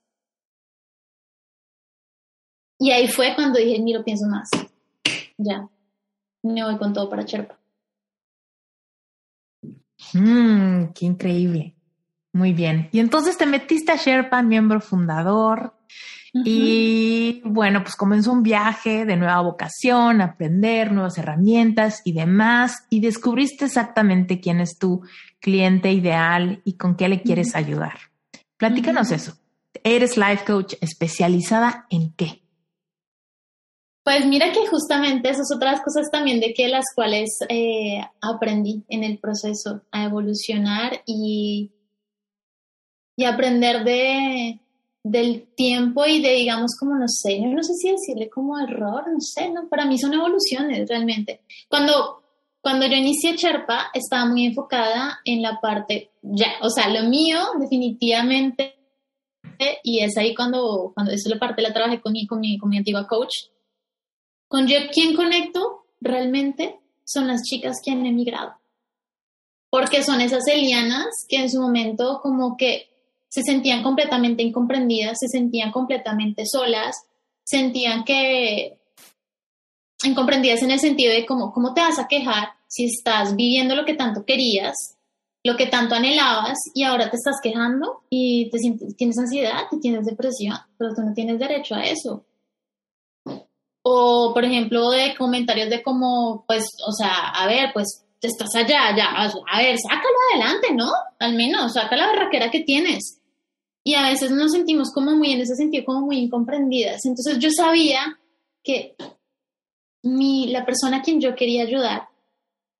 Y ahí fue cuando dije, ni lo pienso más. Ya, me voy con todo para Sherpa. Mmm, qué increíble. Muy bien. Y entonces te metiste a Sherpa, miembro fundador. Y bueno, pues comenzó un viaje de nueva vocación, aprender nuevas herramientas y demás, y descubriste exactamente quién es tu cliente ideal y con qué le quieres ayudar. Platícanos eso. ¿Eres life coach especializada en qué? Pues mira que justamente esas otras cosas también de que las cuales eh, aprendí en el proceso a evolucionar y, y aprender de, del tiempo y de, digamos, como, no sé, no sé si decirle como error, no sé, no, para mí son evoluciones realmente. Cuando, cuando yo inicié Cherpa, estaba muy enfocada en la parte, ya, o sea, lo mío definitivamente, y es ahí cuando, cuando es la parte la trabajé con mi, con mi, con mi antigua coach, con yo, ¿quién conecto realmente? Son las chicas que han emigrado. Porque son esas Elianas que en su momento como que se sentían completamente incomprendidas, se sentían completamente solas, sentían que incomprendidas en el sentido de cómo, cómo te vas a quejar si estás viviendo lo que tanto querías, lo que tanto anhelabas y ahora te estás quejando y te sientes, tienes ansiedad y tienes depresión, pero tú no tienes derecho a eso. O, por ejemplo, de comentarios de como, pues, o sea, a ver, pues, estás allá, ya, a ver, sácalo adelante, ¿no? Al menos, saca la barraquera que tienes y a veces nos sentimos como muy en ese sentido, como muy incomprendidas. Entonces yo sabía que mi, la persona a quien yo quería ayudar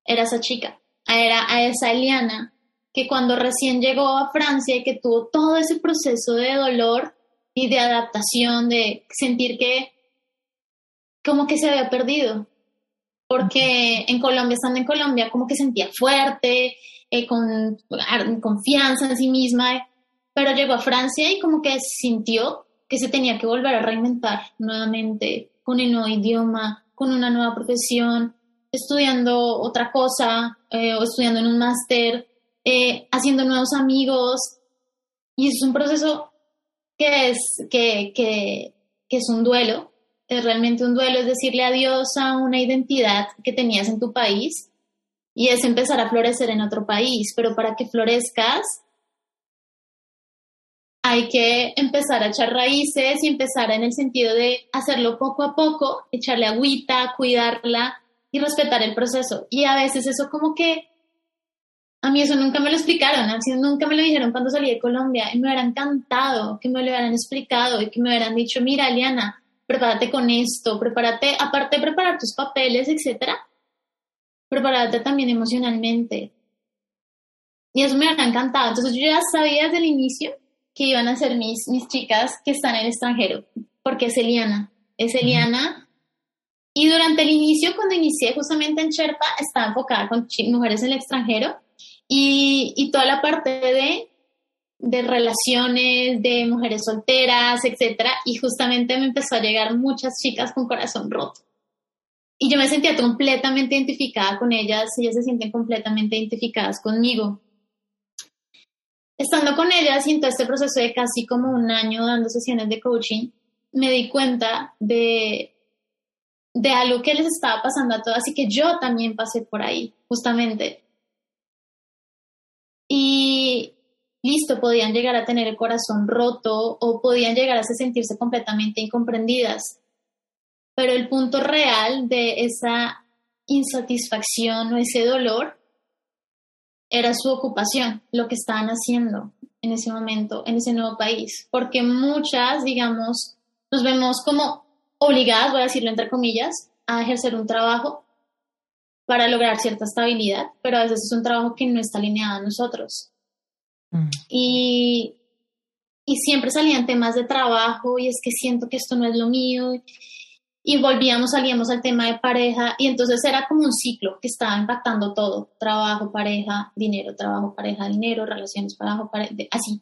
era esa chica, era a esa Eliana, que cuando recién llegó a Francia y que tuvo todo ese proceso de dolor y de adaptación, de sentir que como que se había perdido, porque en Colombia, estando en Colombia, como que sentía fuerte, eh, con confianza en sí misma, pero llegó a Francia y como que sintió que se tenía que volver a reinventar nuevamente con el nuevo idioma, con una nueva profesión, estudiando otra cosa eh, o estudiando en un máster, eh, haciendo nuevos amigos. Y es un proceso que es, que, que, que es un duelo, es realmente un duelo, es decirle adiós a una identidad que tenías en tu país y es empezar a florecer en otro país, pero para que florezcas hay que empezar a echar raíces y empezar en el sentido de hacerlo poco a poco, echarle agüita, cuidarla y respetar el proceso. Y a veces eso como que a mí eso nunca me lo explicaron, así nunca me lo dijeron cuando salí de Colombia y me hubiera encantado que me lo hubieran explicado y que me hubieran dicho, mira, Eliana, prepárate con esto, prepárate, aparte de preparar tus papeles, etcétera, prepárate también emocionalmente. Y eso me hubiera encantado. Entonces yo ya sabía desde el inicio que iban a ser mis, mis chicas que están en el extranjero, porque es Eliana, es Eliana. Y durante el inicio, cuando inicié justamente en Sherpa, estaba enfocada con mujeres en el extranjero y, y toda la parte de, de relaciones, de mujeres solteras, etcétera, y justamente me empezó a llegar muchas chicas con corazón roto. Y yo me sentía completamente identificada con ellas, ellas se sienten completamente identificadas conmigo estando con ellas y en todo este proceso de casi como un año dando sesiones de coaching, me di cuenta de, de algo que les estaba pasando a todas y que yo también pasé por ahí, justamente. Y listo, podían llegar a tener el corazón roto o podían llegar a sentirse completamente incomprendidas. Pero el punto real de esa insatisfacción o ese dolor era su ocupación, lo que estaban haciendo en ese momento, en ese nuevo país, porque muchas, digamos, nos vemos como obligadas, voy a decirlo entre comillas, a ejercer un trabajo para lograr cierta estabilidad, pero a veces es un trabajo que no está alineado a nosotros. Mm. Y, y siempre salían temas de trabajo y es que siento que esto no es lo mío y volvíamos, salíamos al tema de pareja y entonces era como un ciclo que estaba impactando todo, trabajo, pareja, dinero, trabajo, pareja, dinero, relaciones, trabajo, pareja, así.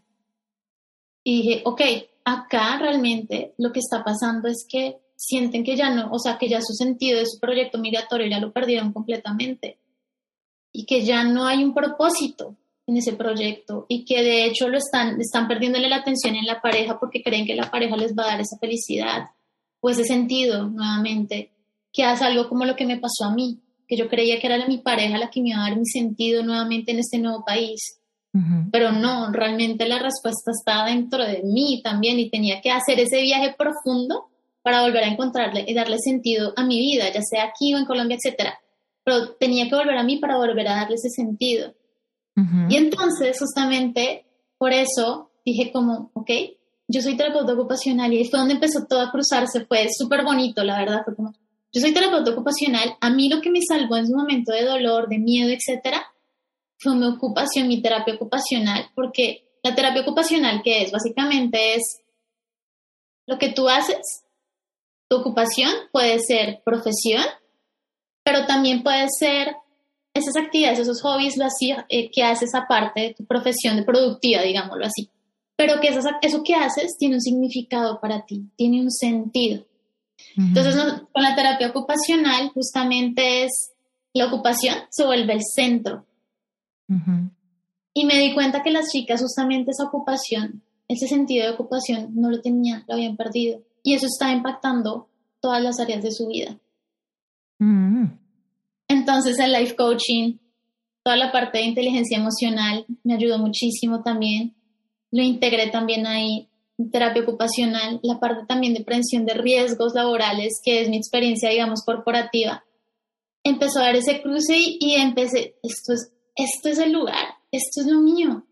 Y dije, ok, acá realmente lo que está pasando es que sienten que ya no, o sea, que ya su sentido de su proyecto migratorio ya lo perdieron completamente y que ya no hay un propósito en ese proyecto y que de hecho lo están, están perdiéndole la atención en la pareja porque creen que la pareja les va a dar esa felicidad o ese sentido nuevamente, que hace algo como lo que me pasó a mí, que yo creía que era mi pareja la que me iba a dar mi sentido nuevamente en este nuevo país. Pero no, realmente la respuesta está dentro de mí también y tenía que hacer ese viaje profundo para volver a encontrarle y darle sentido a mi vida, ya sea aquí o en Colombia, etcétera. Pero tenía que volver a mí para volver a darle ese sentido. Y entonces, justamente por eso dije como, ok, yo soy terapeuta ocupacional y fue donde empezó todo a cruzarse, fue súper bonito, la verdad, fue como, yo soy terapeuta ocupacional, a mí lo que me salvó en su momento de dolor, de miedo, etcétera, fue mi ocupación, mi terapia ocupacional, porque la terapia ocupacional, que es? Básicamente es lo que tú haces, tu ocupación puede ser profesión, pero también puede ser esas actividades, esos hobbies, lo eh, que haces aparte de tu profesión de productiva, digámoslo así. Pero que eso que haces tiene un significado para ti, tiene un sentido. Entonces, con la terapia ocupacional, justamente es la ocupación se vuelve el centro y me di cuenta que las chicas justamente esa ocupación, ese sentido de ocupación, no lo tenían, lo habían perdido. Y eso está impactando todas las áreas de su vida. Mm. Entonces el life coaching, toda la parte de inteligencia emocional me ayudó muchísimo también. Lo integré también ahí, terapia ocupacional, la parte también de prevención de riesgos laborales, que es mi experiencia, digamos, corporativa. Empezó a dar ese cruce y empecé, esto es esto es el lugar, esto es lo mío.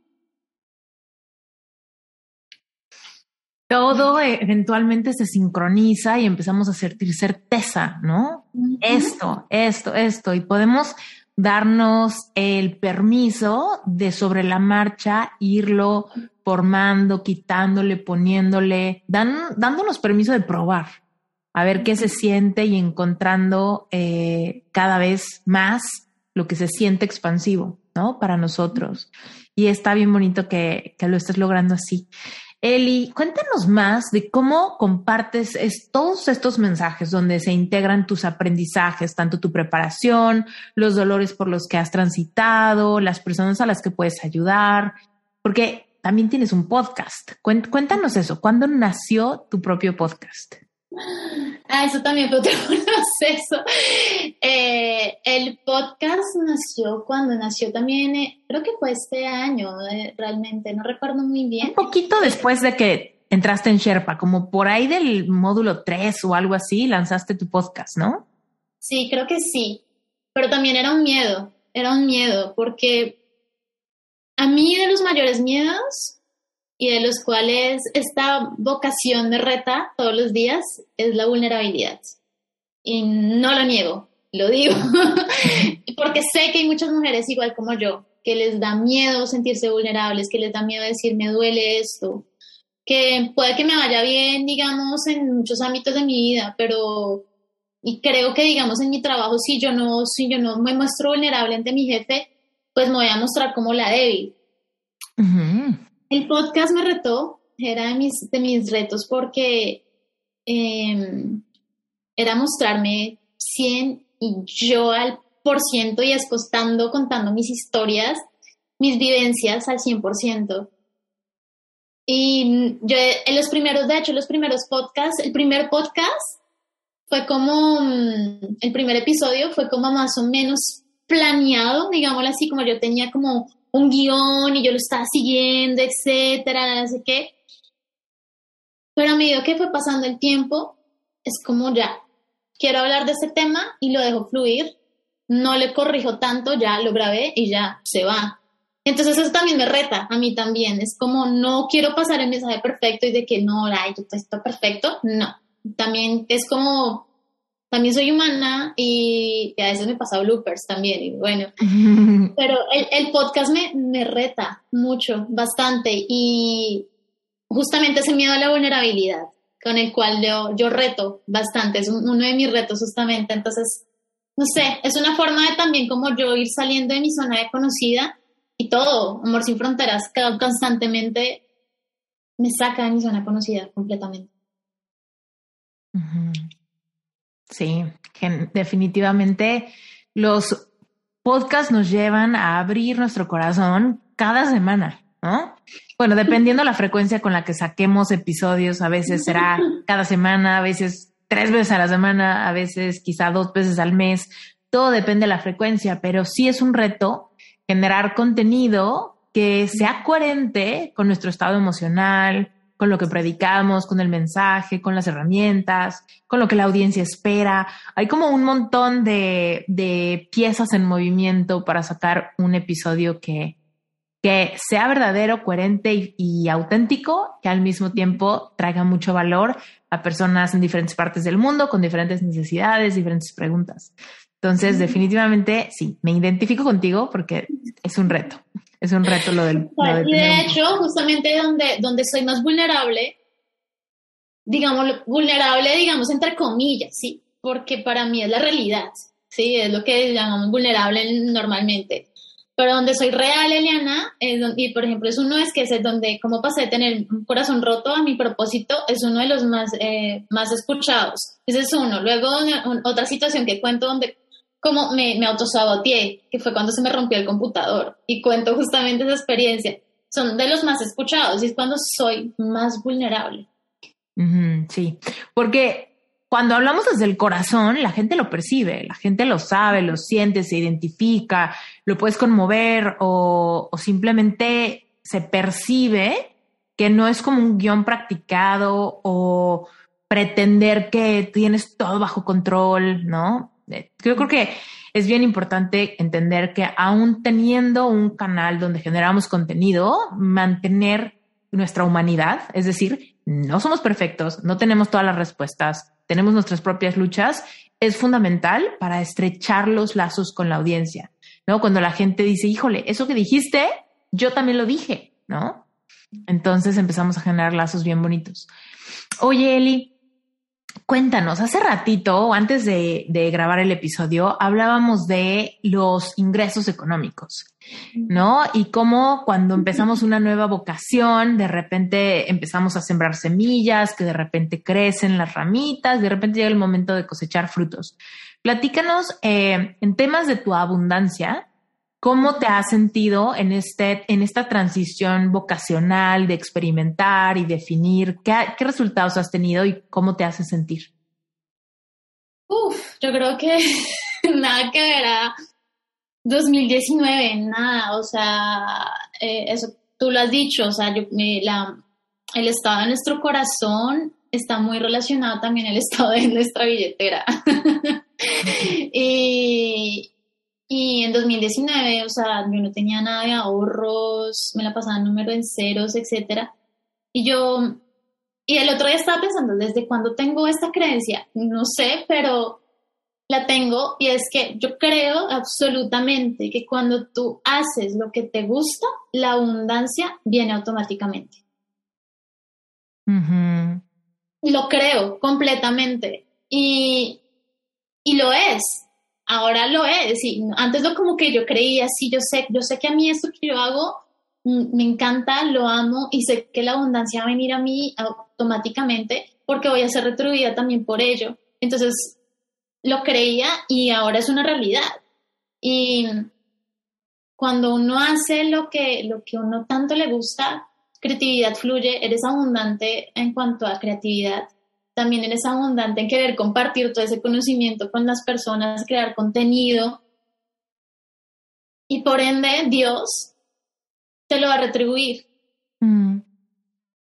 Todo eventualmente se sincroniza y empezamos a sentir certeza, ¿no? Esto, esto, esto. Y podemos darnos el permiso de sobre la marcha irlo formando, quitándole, poniéndole, dándonos permiso de probar, a ver qué se siente y encontrando eh, cada vez más lo que se siente expansivo, ¿no? Para nosotros. Y está bien bonito que, lo estés logrando así. Eli, cuéntanos más de cómo compartes todos estos mensajes donde se integran tus aprendizajes, tanto tu preparación, los dolores por los que has transitado, las personas a las que puedes ayudar, porque también tienes un podcast. Cuéntanos eso, ¿cuándo nació tu propio podcast? Ah, eso también fue otro proceso. Eh, el podcast nació cuando nació también, eh, creo que fue este año, eh, realmente, no recuerdo muy bien. Un poquito después de que entraste en Sherpa, como por ahí del módulo 3 o algo así, lanzaste tu podcast, ¿no? Sí, creo que sí, pero también era un miedo, era un miedo, porque a mí de los mayores miedos y de los cuales esta vocación me reta todos los días es la vulnerabilidad. Y no lo niego, lo digo, porque sé que hay muchas mujeres igual como yo, que les da miedo sentirse vulnerables, que les da miedo decir me duele esto, que puede que me vaya bien, digamos, en muchos ámbitos de mi vida, pero y creo que digamos en mi trabajo si yo no si yo no me muestro vulnerable ante mi jefe, pues me voy a mostrar como la débil. El podcast me retó, era de mis, de mis retos porque em, era mostrarme 100 y yo al por ciento y escostando, contando mis historias, mis vivencias al 100%. Y yo en los primeros, de hecho, los primeros podcasts, el primer podcast fue como, mm, el primer episodio fue como más o menos planeado, digámoslo así, como yo tenía como un guion y yo lo estaba siguiendo, etcétera, no sé qué. Pero a medida que fue pasando el tiempo, es como ya, quiero hablar de ese tema y lo dejo fluir, no le corrijo tanto, ya lo grabé y ya se va. Entonces eso también me reta, a mí también, es como no quiero pasar el mensaje perfecto y de que no, ay, yo esto perfecto, no. También es como también soy humana y, a veces me pasa bloopers también, y bueno, pero el, podcast me, me, reta mucho, bastante, y justamente ese miedo a la vulnerabilidad, con el cual yo, yo reto bastante, es uno de mis retos justamente, entonces, no sé, es una forma de también como yo ir saliendo de mi zona de conocida y todo, Amor sin Fronteras, constantemente me saca de mi zona conocida completamente. Sí, definitivamente los podcasts nos llevan a abrir nuestro corazón cada semana, ¿no? Bueno, dependiendo la frecuencia con la que saquemos episodios, a veces será cada semana, a veces tres veces a la semana, a veces quizá dos veces al mes, todo depende de la frecuencia, pero sí es un reto generar contenido que sea coherente con nuestro estado emocional, con lo que predicamos, con el mensaje, con las herramientas, con lo que la audiencia espera. Hay como un montón de, de piezas en movimiento para sacar un episodio que, que sea verdadero, coherente y, auténtico, que al mismo tiempo traiga mucho valor a personas en diferentes partes del mundo, con diferentes necesidades, diferentes preguntas. Entonces, definitivamente, sí, me identifico contigo porque es un reto es un reto lo del... y de hecho, justamente donde, donde soy más vulnerable, digamos, vulnerable, digamos, entre comillas, ¿sí? Porque para mí es la realidad, ¿sí? Es lo que llamamos vulnerable normalmente. Pero donde soy real, Eliana, es donde, y por ejemplo, es uno es que es donde, como pasé de tener un corazón roto a mi propósito, es uno de los más, eh, más escuchados. Ese es uno. Luego, otra situación que cuento donde como me, me autosaboteé, que fue cuando se me rompió el computador. Y cuento justamente esa experiencia. Son de los más escuchados y es cuando soy más vulnerable. sí, porque cuando hablamos desde el corazón, la gente lo percibe, la gente lo sabe, lo siente, se identifica, lo puedes conmover o, o simplemente se percibe que no es como un guion practicado o pretender que tienes todo bajo control, ¿no? Yo creo que es bien importante entender que aún teniendo un canal donde generamos contenido, mantener nuestra humanidad, es decir, no somos perfectos, no tenemos todas las respuestas, tenemos nuestras propias luchas, es fundamental para estrechar los lazos con la audiencia, ¿no? Cuando la gente dice, híjole, eso que dijiste, yo también lo dije, ¿no? Entonces empezamos a generar lazos bien bonitos. Oye, Eli, Cuéntanos, hace ratito, antes de, grabar el episodio, hablábamos de los ingresos económicos, ¿no? Y cómo cuando empezamos una nueva vocación, de repente empezamos a sembrar semillas, que de repente crecen las ramitas, de repente llega el momento de cosechar frutos. Platícanos eh, en temas de tu abundancia, ¿Cómo te has sentido en, este, en esta transición vocacional de experimentar y definir? ¿Qué, qué resultados has tenido y cómo te hace sentir? Uf, yo creo que nada que ver a 2019, nada, o sea, eh, eso tú lo has dicho, o sea, yo, la, el estado de nuestro corazón está muy relacionado también al estado de nuestra billetera. y, y en 2019, o sea, yo no tenía nada de ahorros, me la pasaba número en ceros, etc. Y yo, y el otro día estaba pensando, ¿desde cuándo tengo esta creencia? No sé, pero la tengo y es que yo creo absolutamente que cuando tú haces lo que te gusta, la abundancia viene automáticamente. Lo creo completamente y, y lo es ahora lo es. Y antes lo como que yo creía, sí, yo sé, yo sé que a mí esto que yo hago mm, me encanta, lo amo y sé que la abundancia va a venir a mí automáticamente porque voy a ser retribuida también por ello. Entonces, lo creía y ahora es una realidad. Y cuando uno hace lo que, lo que uno tanto le gusta, creatividad fluye, eres abundante en cuanto a creatividad también eres abundante en querer compartir todo ese conocimiento con las personas, crear contenido. Y por ende, Dios te lo va a retribuir. Mm.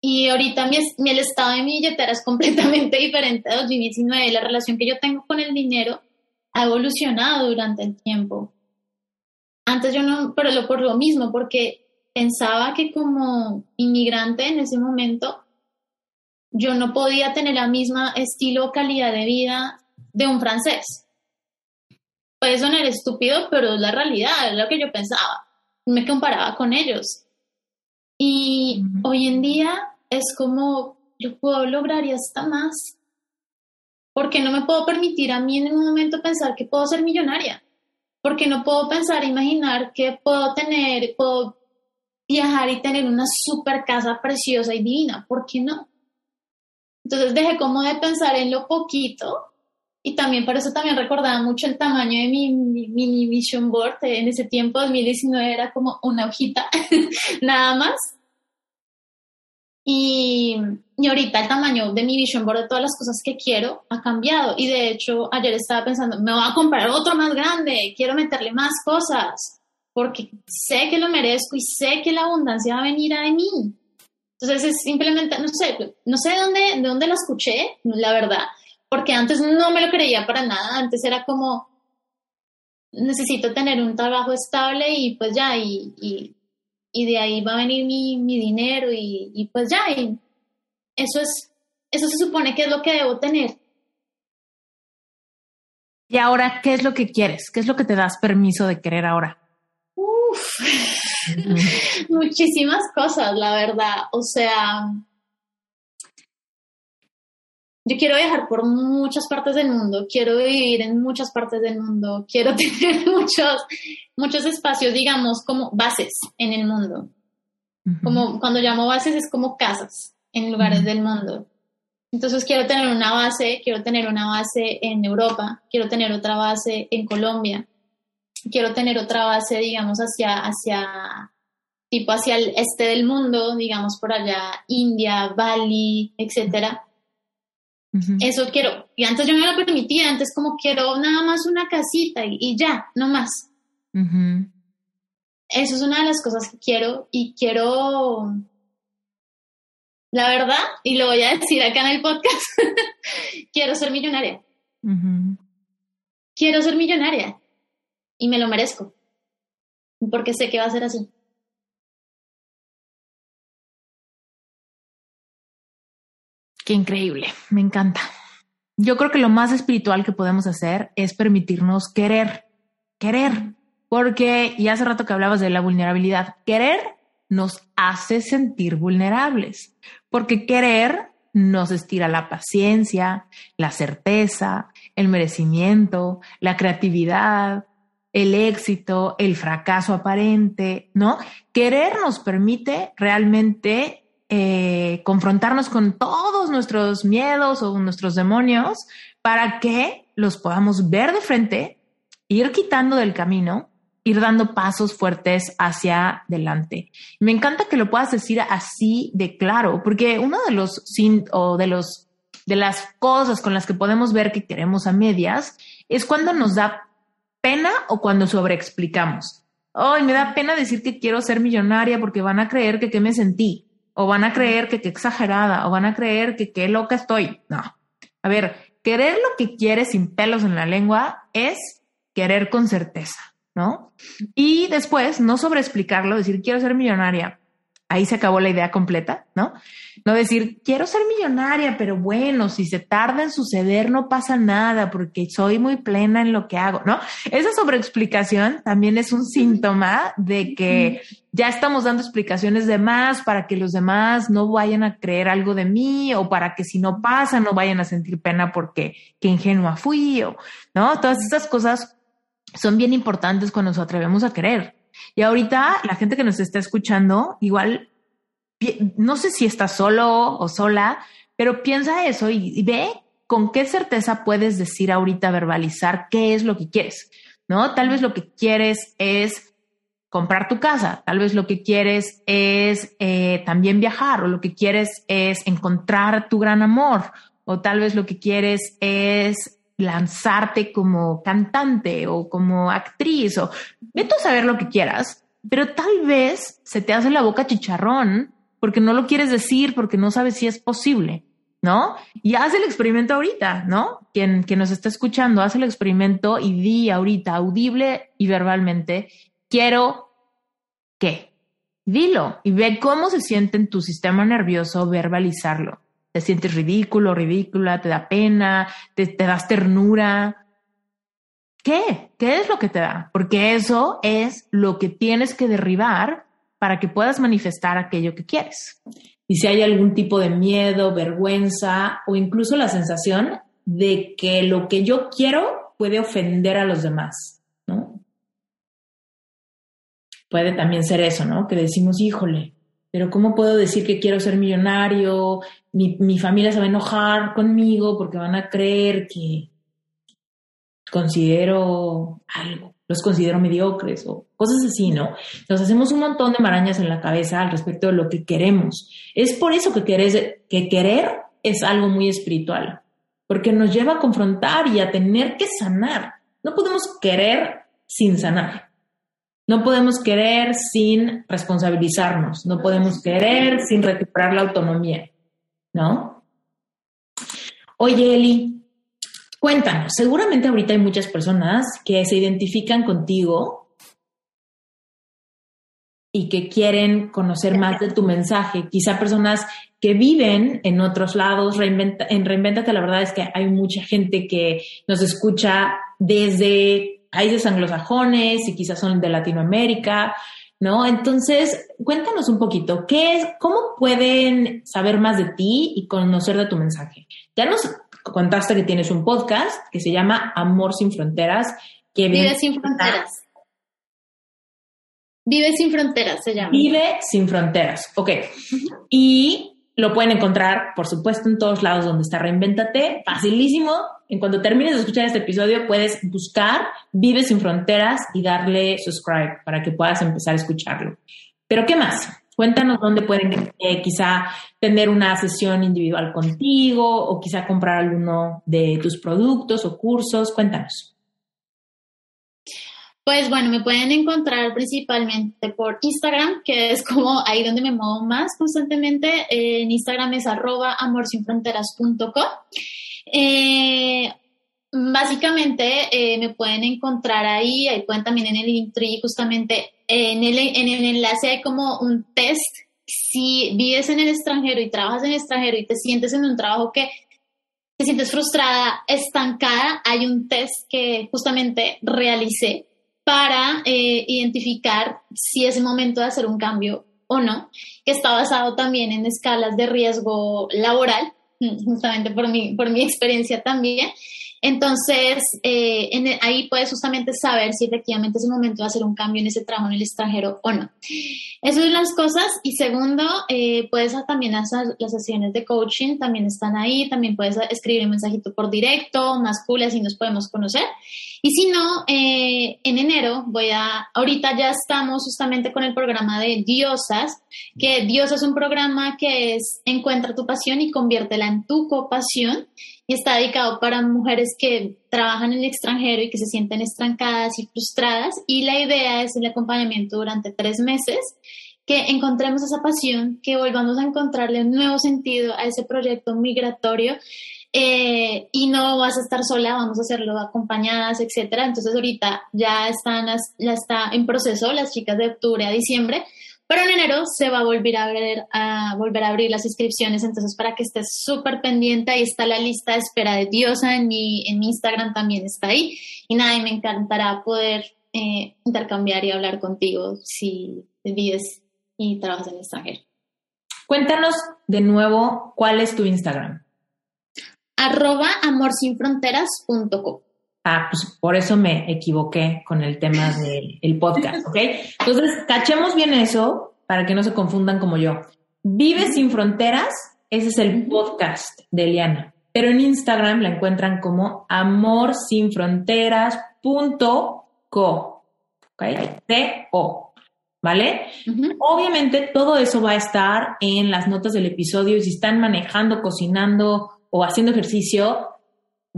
Y ahorita mi, mi, el estado de mi billetera es completamente diferente a 2019. La relación que yo tengo con el dinero ha evolucionado durante el tiempo. Antes yo no, pero lo por lo mismo, porque pensaba que como inmigrante en ese momento yo no podía tener la misma estilo o calidad de vida de un francés. Puede sonar estúpido, pero es la realidad, es lo que yo pensaba. Me comparaba con ellos. Y hoy en día es como yo puedo lograr y hasta más. Porque no me puedo permitir a mí en un momento pensar que puedo ser millonaria. Porque no puedo pensar, imaginar que puedo tener, puedo viajar y tener una super casa preciosa y divina. ¿Por qué no? Entonces dejé como de pensar en lo poquito y también por eso también recordaba mucho el tamaño de mi mini vision board. En ese tiempo, 2019, era como una hojita, nada más. Y, y, ahorita el tamaño de mi vision board de todas las cosas que quiero ha cambiado. Y de hecho, ayer estaba pensando, me voy a comprar otro más grande, quiero meterle más cosas. porque sé que lo merezco y sé que la abundancia va a venir a mí. Entonces es simplemente, no sé, no sé de dónde, de dónde lo escuché, la verdad, porque antes no me lo creía para nada, antes era como, necesito tener un trabajo estable y pues ya, y, y, de ahí va a venir mi, mi dinero y, y, pues ya, y eso es, eso se supone que es lo que debo tener. Y ahora, ¿qué es lo que quieres? ¿Qué es lo que te das permiso de querer ahora? muchísimas cosas, la verdad. O sea, yo quiero viajar por muchas partes del mundo, quiero vivir en muchas partes del mundo, quiero tener muchos, muchos espacios, digamos, como bases en el mundo. Como cuando llamo bases es como casas en lugares del mundo. Entonces quiero tener una base, quiero tener una base en Europa, quiero tener otra base en Colombia, quiero tener otra base, digamos, hacia, hacia, tipo hacia el este del mundo, digamos, por allá, India, Bali, etcétera. Eso quiero. Y antes yo no lo permitía, antes como quiero nada más una casita y, ya, no más. Eso es una de las cosas que quiero y quiero, la verdad, y lo voy a decir acá en el podcast, quiero ser millonaria. Quiero ser millonaria y me lo merezco, porque sé que va a ser así. Qué increíble, me encanta. Yo creo que lo más espiritual que podemos hacer es permitirnos querer, querer, porque ya hace rato que hablabas de la vulnerabilidad, querer nos hace sentir vulnerables, porque querer nos estira la paciencia, la certeza, el merecimiento, la creatividad, el éxito, el fracaso aparente, ¿no? Querer nos permite realmente eh, confrontarnos con todos nuestros miedos o nuestros demonios para que los podamos ver de frente, ir quitando del camino, ir dando pasos fuertes hacia adelante. Me encanta que lo puedas decir así de claro, porque uno de los o de los de las cosas con las que podemos ver que queremos a medias es cuando nos da pena o cuando sobreexplicamos. Ay, me da pena decir que quiero ser millonaria porque van a creer que qué me sentí, o van a creer que qué exagerada, o van a creer que qué loca estoy. No. A ver, querer lo que quieres sin pelos en la lengua es querer con certeza, ¿no? Y después, no sobreexplicarlo, decir quiero ser millonaria, ahí se acabó la idea completa, ¿no? No decir, quiero ser millonaria, pero bueno, si se tarda en suceder no pasa nada porque soy muy plena en lo que hago, ¿no? Esa sobreexplicación también es un síntoma de que ya estamos dando explicaciones de más para que los demás no vayan a creer algo de mí o para que si no pasa no vayan a sentir pena porque qué ingenua fui o, ¿no? Todas estas cosas son bien importantes cuando nos atrevemos a creer. Y ahorita la gente que nos está escuchando, igual, no sé si está solo o sola, pero piensa eso y, ve con qué certeza puedes decir ahorita, verbalizar qué es lo que quieres, ¿no? Tal vez lo que quieres es comprar tu casa, tal vez lo que quieres es eh, también viajar o lo que quieres es encontrar tu gran amor o tal vez lo que quieres es lanzarte como cantante o como actriz o vete a saber lo que quieras, pero tal vez se te hace la boca chicharrón porque no lo quieres decir, porque no sabes si es posible, ¿no? Y haz el experimento ahorita, ¿no? Quien, nos está escuchando, haz el experimento y di ahorita, audible y verbalmente, quiero qué. Dilo y ve cómo se siente en tu sistema nervioso verbalizarlo te sientes ridículo, ridícula, te da pena, te, das ternura. ¿Qué? ¿Qué es lo que te da? Porque eso es lo que tienes que derribar para que puedas manifestar aquello que quieres. Y si hay algún tipo de miedo, vergüenza o incluso la sensación de que lo que yo quiero puede ofender a los demás, ¿no? Puede también ser eso, ¿no? Que decimos, híjole, pero ¿cómo puedo decir que quiero ser millonario? Mi, familia se va a enojar conmigo porque van a creer que considero algo, los considero mediocres o cosas así, ¿no? Nos hacemos un montón de marañas en la cabeza al respecto de lo que queremos. Es por eso que, que querer es algo muy espiritual, porque nos lleva a confrontar y a tener que sanar. No podemos querer sin sanar. No podemos querer sin responsabilizarnos, no podemos querer sin recuperar la autonomía, ¿no? Oye, Eli, cuéntanos, seguramente ahorita hay muchas personas que se identifican contigo y que quieren conocer más de tu mensaje, quizá personas que viven en otros lados, reinventa, en Reinventate la verdad es que hay mucha gente que nos escucha desde países anglosajones y quizás son de Latinoamérica, ¿no? Entonces, cuéntanos un poquito, ¿qué es, cómo pueden saber más de ti y conocer de tu mensaje? Ya nos contaste que tienes un podcast que se llama Amor sin Fronteras. Que Vive sin fronteras. Vive sin fronteras se llama. Vive sin fronteras, ok. Y lo pueden encontrar, por supuesto, en todos lados donde está Reinvéntate. Facilísimo. En cuanto termines de escuchar este episodio, puedes buscar Vive sin Fronteras y darle subscribe para que puedas empezar a escucharlo. Pero, ¿qué más? Cuéntanos dónde pueden eh, quizá tener una sesión individual contigo o quizá comprar alguno de tus productos o cursos. Cuéntanos. Pues bueno, me pueden encontrar principalmente por Instagram, que es como ahí donde me muevo más constantemente. en Instagram es arroba amorsinfronteras.com. Eh, básicamente eh, me pueden encontrar ahí, ahí pueden también en el Linktree, justamente en el, en el enlace hay como un test. Si vives en el extranjero y trabajas en el extranjero y te sientes en un trabajo que te sientes frustrada, estancada, hay un test que justamente realicé para eh, identificar si es el momento de hacer un cambio o no, que está basado también en escalas de riesgo laboral, justamente por mi, por mi experiencia también, entonces, eh, ahí puedes justamente saber si efectivamente es el momento de hacer un cambio en ese trabajo en el extranjero o no. Eso es las cosas. Y segundo, eh, puedes también hacer las sesiones de coaching, también están ahí. También puedes escribir un mensajito por directo, más cool, así nos podemos conocer. Y si no, eh, en enero voy a, ahorita ya estamos justamente con el programa de Diosas, que Diosas es un programa que es encuentra tu pasión y conviértela en tu copasión y está dedicado para mujeres que trabajan en el extranjero y que se sienten estancadas y frustradas. Y la idea es el acompañamiento durante tres meses, que encontremos esa pasión, que volvamos a encontrarle un nuevo sentido a ese proyecto migratorio. Eh, y no vas a estar sola, vamos a hacerlo acompañadas, etcétera. Entonces ahorita ya están, ya está en proceso las chicas de octubre a diciembre pero en enero se va a volver a, ver, a volver a abrir las inscripciones, entonces para que estés súper pendiente, ahí está la lista de espera de Diosa, en mi, en mi Instagram también está ahí. Y nada, y me encantará poder eh, intercambiar y hablar contigo si vives y trabajas en el extranjero. Cuéntanos de nuevo cuál es tu Instagram. Arroba amorsinfronteras.com. Ah, pues por eso me equivoqué con el tema del podcast, ¿ok? Entonces, cachemos bien eso para que no se confundan como yo. Vive sin fronteras, ese es el podcast de Eliana, pero en Instagram la encuentran como amorsinfronteras.co, ¿ok? T-O. ¿Vale? Obviamente todo eso va a estar en las notas del episodio y si están manejando, cocinando o haciendo ejercicio,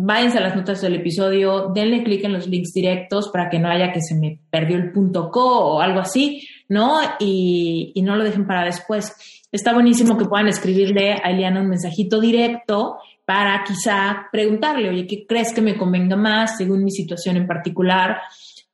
váyanse a las notas del episodio, denle clic en los links directos para que no haya que se me perdió el punto co o algo así, ¿no? Y, no lo dejen para después. Está buenísimo que puedan escribirle a Eliana un mensajito directo para quizá preguntarle, oye, ¿qué crees que me convenga más según mi situación en particular?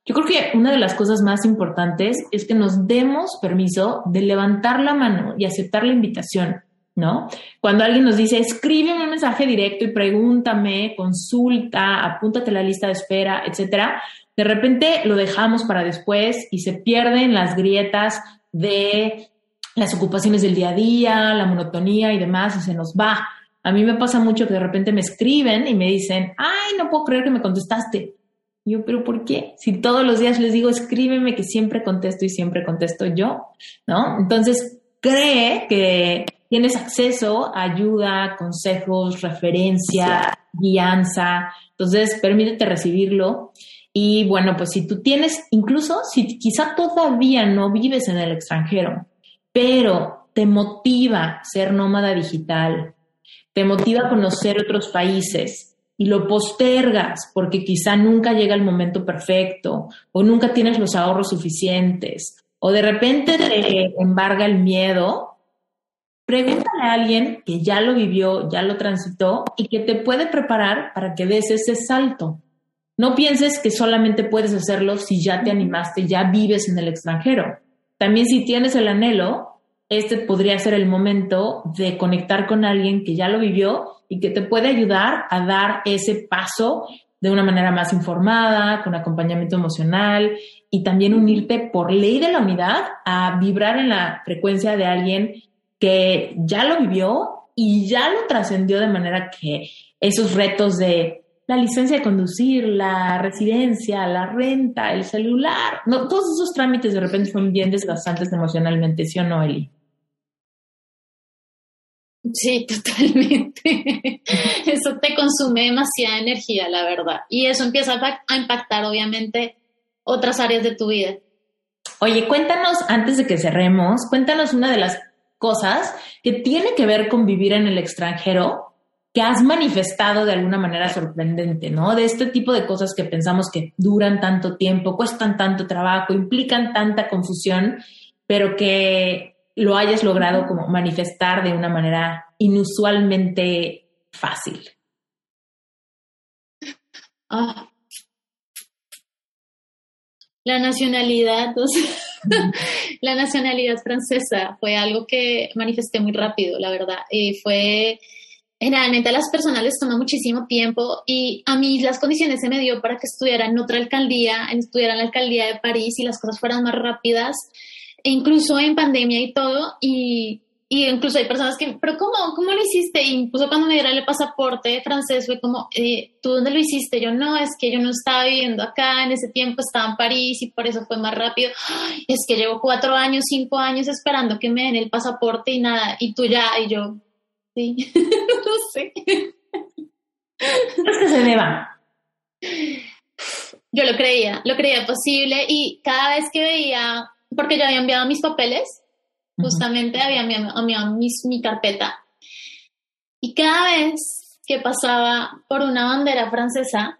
Yo creo que una de las cosas más importantes es que nos demos permiso de levantar la mano y aceptar la invitación. ¿No? Cuando alguien nos dice, escríbeme un mensaje directo y pregúntame, consulta, apúntate la lista de espera, etcétera, de repente lo dejamos para después y se pierden las grietas de las ocupaciones del día a día, la monotonía y demás, y se nos va. A mí me pasa mucho que de repente me escriben y me dicen, ay, no puedo creer que me contestaste. yo, pero ¿por qué? Si todos los días les digo, escríbeme que siempre contesto y siempre contesto yo, ¿no? Entonces, cree que tienes acceso a ayuda, consejos, referencia, guianza. Entonces, permítete recibirlo. Y bueno, pues si tú tienes, incluso si quizá todavía no vives en el extranjero, pero te motiva ser nómada digital, te motiva conocer otros países, y lo postergas porque quizá nunca llega el momento perfecto o nunca tienes los ahorros suficientes o de repente te embarga el miedo, pregúntale a alguien que ya lo vivió, ya lo transitó y que te puede preparar para que des ese salto. No pienses que solamente puedes hacerlo si ya te animaste, ya vives en el extranjero. También si tienes el anhelo, este podría ser el momento de conectar con alguien que ya lo vivió y que te puede ayudar a dar ese paso de una manera más informada, con acompañamiento emocional y también unirte por ley de la unidad a vibrar en la frecuencia de alguien que ya lo vivió y ya lo trascendió de manera que esos retos de la licencia de conducir, la residencia, la renta, el celular, no, todos esos trámites de repente son bien desgastantes emocionalmente, ¿sí o no, Eli? Sí, totalmente. eso te consume demasiada energía, la verdad. Y eso empieza a impactar, obviamente, otras áreas de tu vida. Oye, cuéntanos, antes de que cerremos, cuéntanos una de las cosas que tiene que ver con vivir en el extranjero que has manifestado de alguna manera sorprendente, ¿no? De este tipo de cosas que pensamos que duran tanto tiempo, cuestan tanto trabajo, implican tanta confusión, pero que lo hayas logrado como manifestar de una manera inusualmente fácil? Ah. La nacionalidad, la nacionalidad francesa fue algo que manifesté muy rápido, la verdad. Y fue, generalmente a las personas les toma muchísimo tiempo y a mí las condiciones se me dio para que estudiara en otra alcaldía, estudiara en la alcaldía de París y las cosas fueran más rápidas e incluso en pandemia y todo, y, y, incluso hay personas que, pero ¿cómo, cómo lo hiciste? incluso cuando me dieron el pasaporte francés fue como, eh, ¿tú dónde lo hiciste? Yo no, es que yo no estaba viviendo acá, en ese tiempo estaba en París y por eso fue más rápido. es que llevo cuatro años, cinco años esperando que me den el pasaporte y nada, y tú ya, y yo, sí, no sé. Es que se me va. Yo lo creía, lo creía posible y cada vez que veía porque yo había enviado mis papeles, justamente había enviado mi carpeta. Y cada vez que pasaba por una bandera francesa,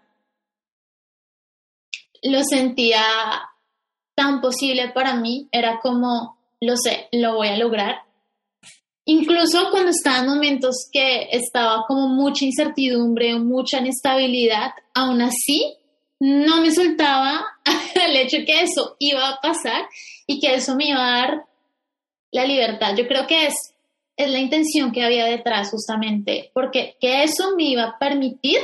lo sentía tan posible para mí, era como, lo sé, lo voy a lograr. Incluso cuando estaba en momentos que estaba como mucha incertidumbre, mucha inestabilidad, aún así no me soltaba el hecho que eso iba a pasar y que eso me iba a dar la libertad. Yo creo que es, es la intención que había detrás justamente, porque que eso me iba a permitir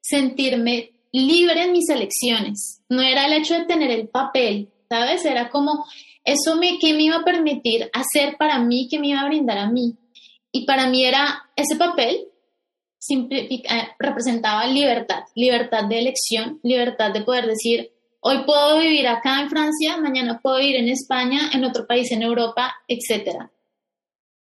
sentirme libre en mis elecciones. No era el hecho de tener el papel, ¿sabes? Era como eso me, que me iba a permitir hacer para mí, que me iba a brindar a mí. Y para mí era ese papel eh, representaba libertad, libertad de elección, libertad de poder decir, hoy puedo vivir acá en Francia, mañana puedo vivir en España, en otro país en Europa, etc.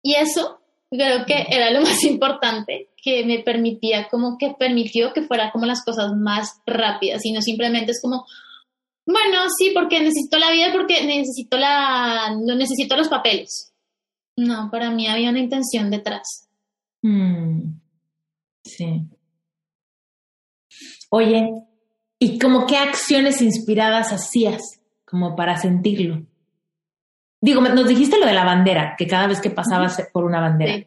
Y eso creo que era lo más importante que me permitía, como que permitió que fuera como las cosas más rápidas y no simplemente es como, bueno, sí, porque necesito la vida, porque necesito la, no necesito los papeles. No, para mí había una intención detrás. Hmm. Sí. Oye, ¿y como qué acciones inspiradas hacías como para sentirlo? Digo, nos dijiste lo de la bandera, que cada vez que pasabas por una bandera.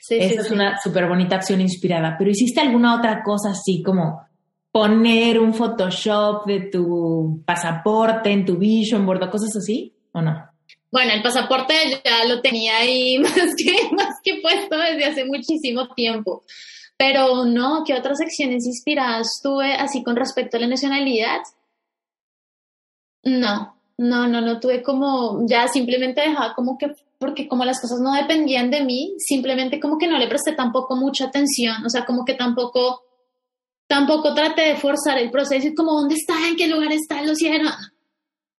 Sí. Esa es una súper bonita acción inspirada, pero ¿hiciste alguna otra cosa así como poner un Photoshop de tu pasaporte en tu vision board o cosas así o no? Bueno, el pasaporte ya lo tenía ahí más que, más que puesto desde hace muchísimo tiempo. Pero no, ¿qué otras acciones inspiradas tuve así con respecto a la nacionalidad? No, no, no, no tuve como, ya simplemente dejaba como que, porque como las cosas no dependían de mí, simplemente como que no le presté tampoco mucha atención, o sea, como que tampoco, tampoco traté de forzar el proceso y como, ¿dónde está? ¿En qué lugar está? Lo hicieron.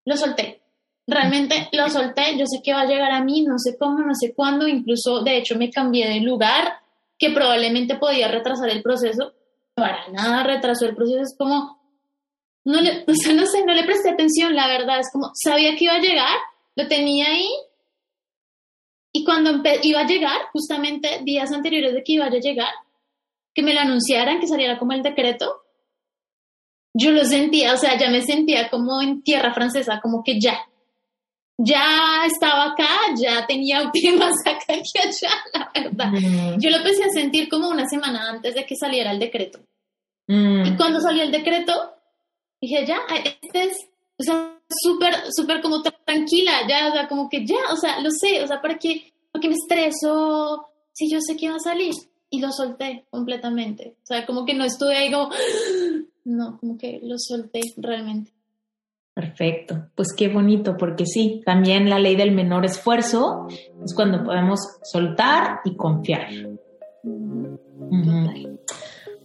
Lo solté. Realmente lo solté, yo sé que va a llegar a mí, no sé cómo, no sé cuándo, incluso de hecho me cambié de lugar que probablemente podía retrasar el proceso, para nada retrasó el proceso, es como, no le, o sea, no sé, no le presté atención, la verdad, es como, sabía que iba a llegar, lo tenía ahí, y cuando iba a llegar, justamente días anteriores de que iba a llegar, que me lo anunciaran, que saliera como el decreto, yo lo sentía, o sea, ya me sentía como en tierra francesa, como que ya, ya estaba acá, ya tenía un pie más acá que allá, la verdad. Yo lo empecé a sentir como una semana antes de que saliera el decreto. Mm. Y cuando salió el decreto, dije, ya, este es, o sea, súper, súper como tranquila, ya, o sea, como que ya, o sea, lo sé, o sea, ¿para qué, para qué me estreso si yo sé que va a salir? Y lo solté completamente. O sea, como que no estuve ahí como, no, como que lo solté realmente. Perfecto, pues qué bonito, porque sí, también la ley del menor esfuerzo es cuando podemos soltar y confiar.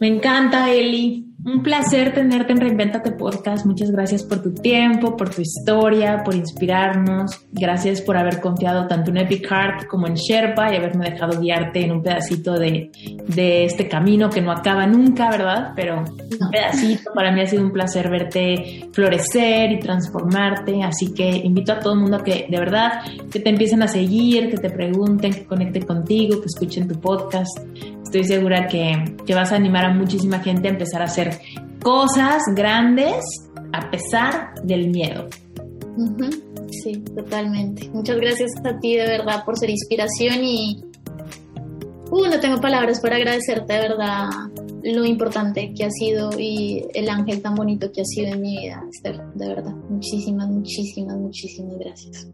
Me encanta, Eli. Un placer tenerte en Reinventate Podcast. Muchas gracias por tu tiempo, por tu historia, por inspirarnos. Gracias por haber confiado tanto en Epic Heart como en Sherpa y haberme dejado guiarte en un pedacito de, de este camino que no acaba nunca, ¿verdad? Pero un pedacito. Para mí ha sido un placer verte florecer y transformarte. Así que invito a todo el mundo a que de verdad que te empiecen a seguir, que te pregunten, que conecten contigo, que escuchen tu podcast estoy segura que, que, vas a animar a muchísima gente a empezar a hacer cosas grandes a pesar del miedo. Sí, totalmente. Muchas gracias a ti de verdad por ser inspiración y uh, no tengo palabras para agradecerte de verdad lo importante que ha sido y el ángel tan bonito que ha sido en mi vida, Esther, de verdad. Muchísimas, muchísimas, muchísimas gracias.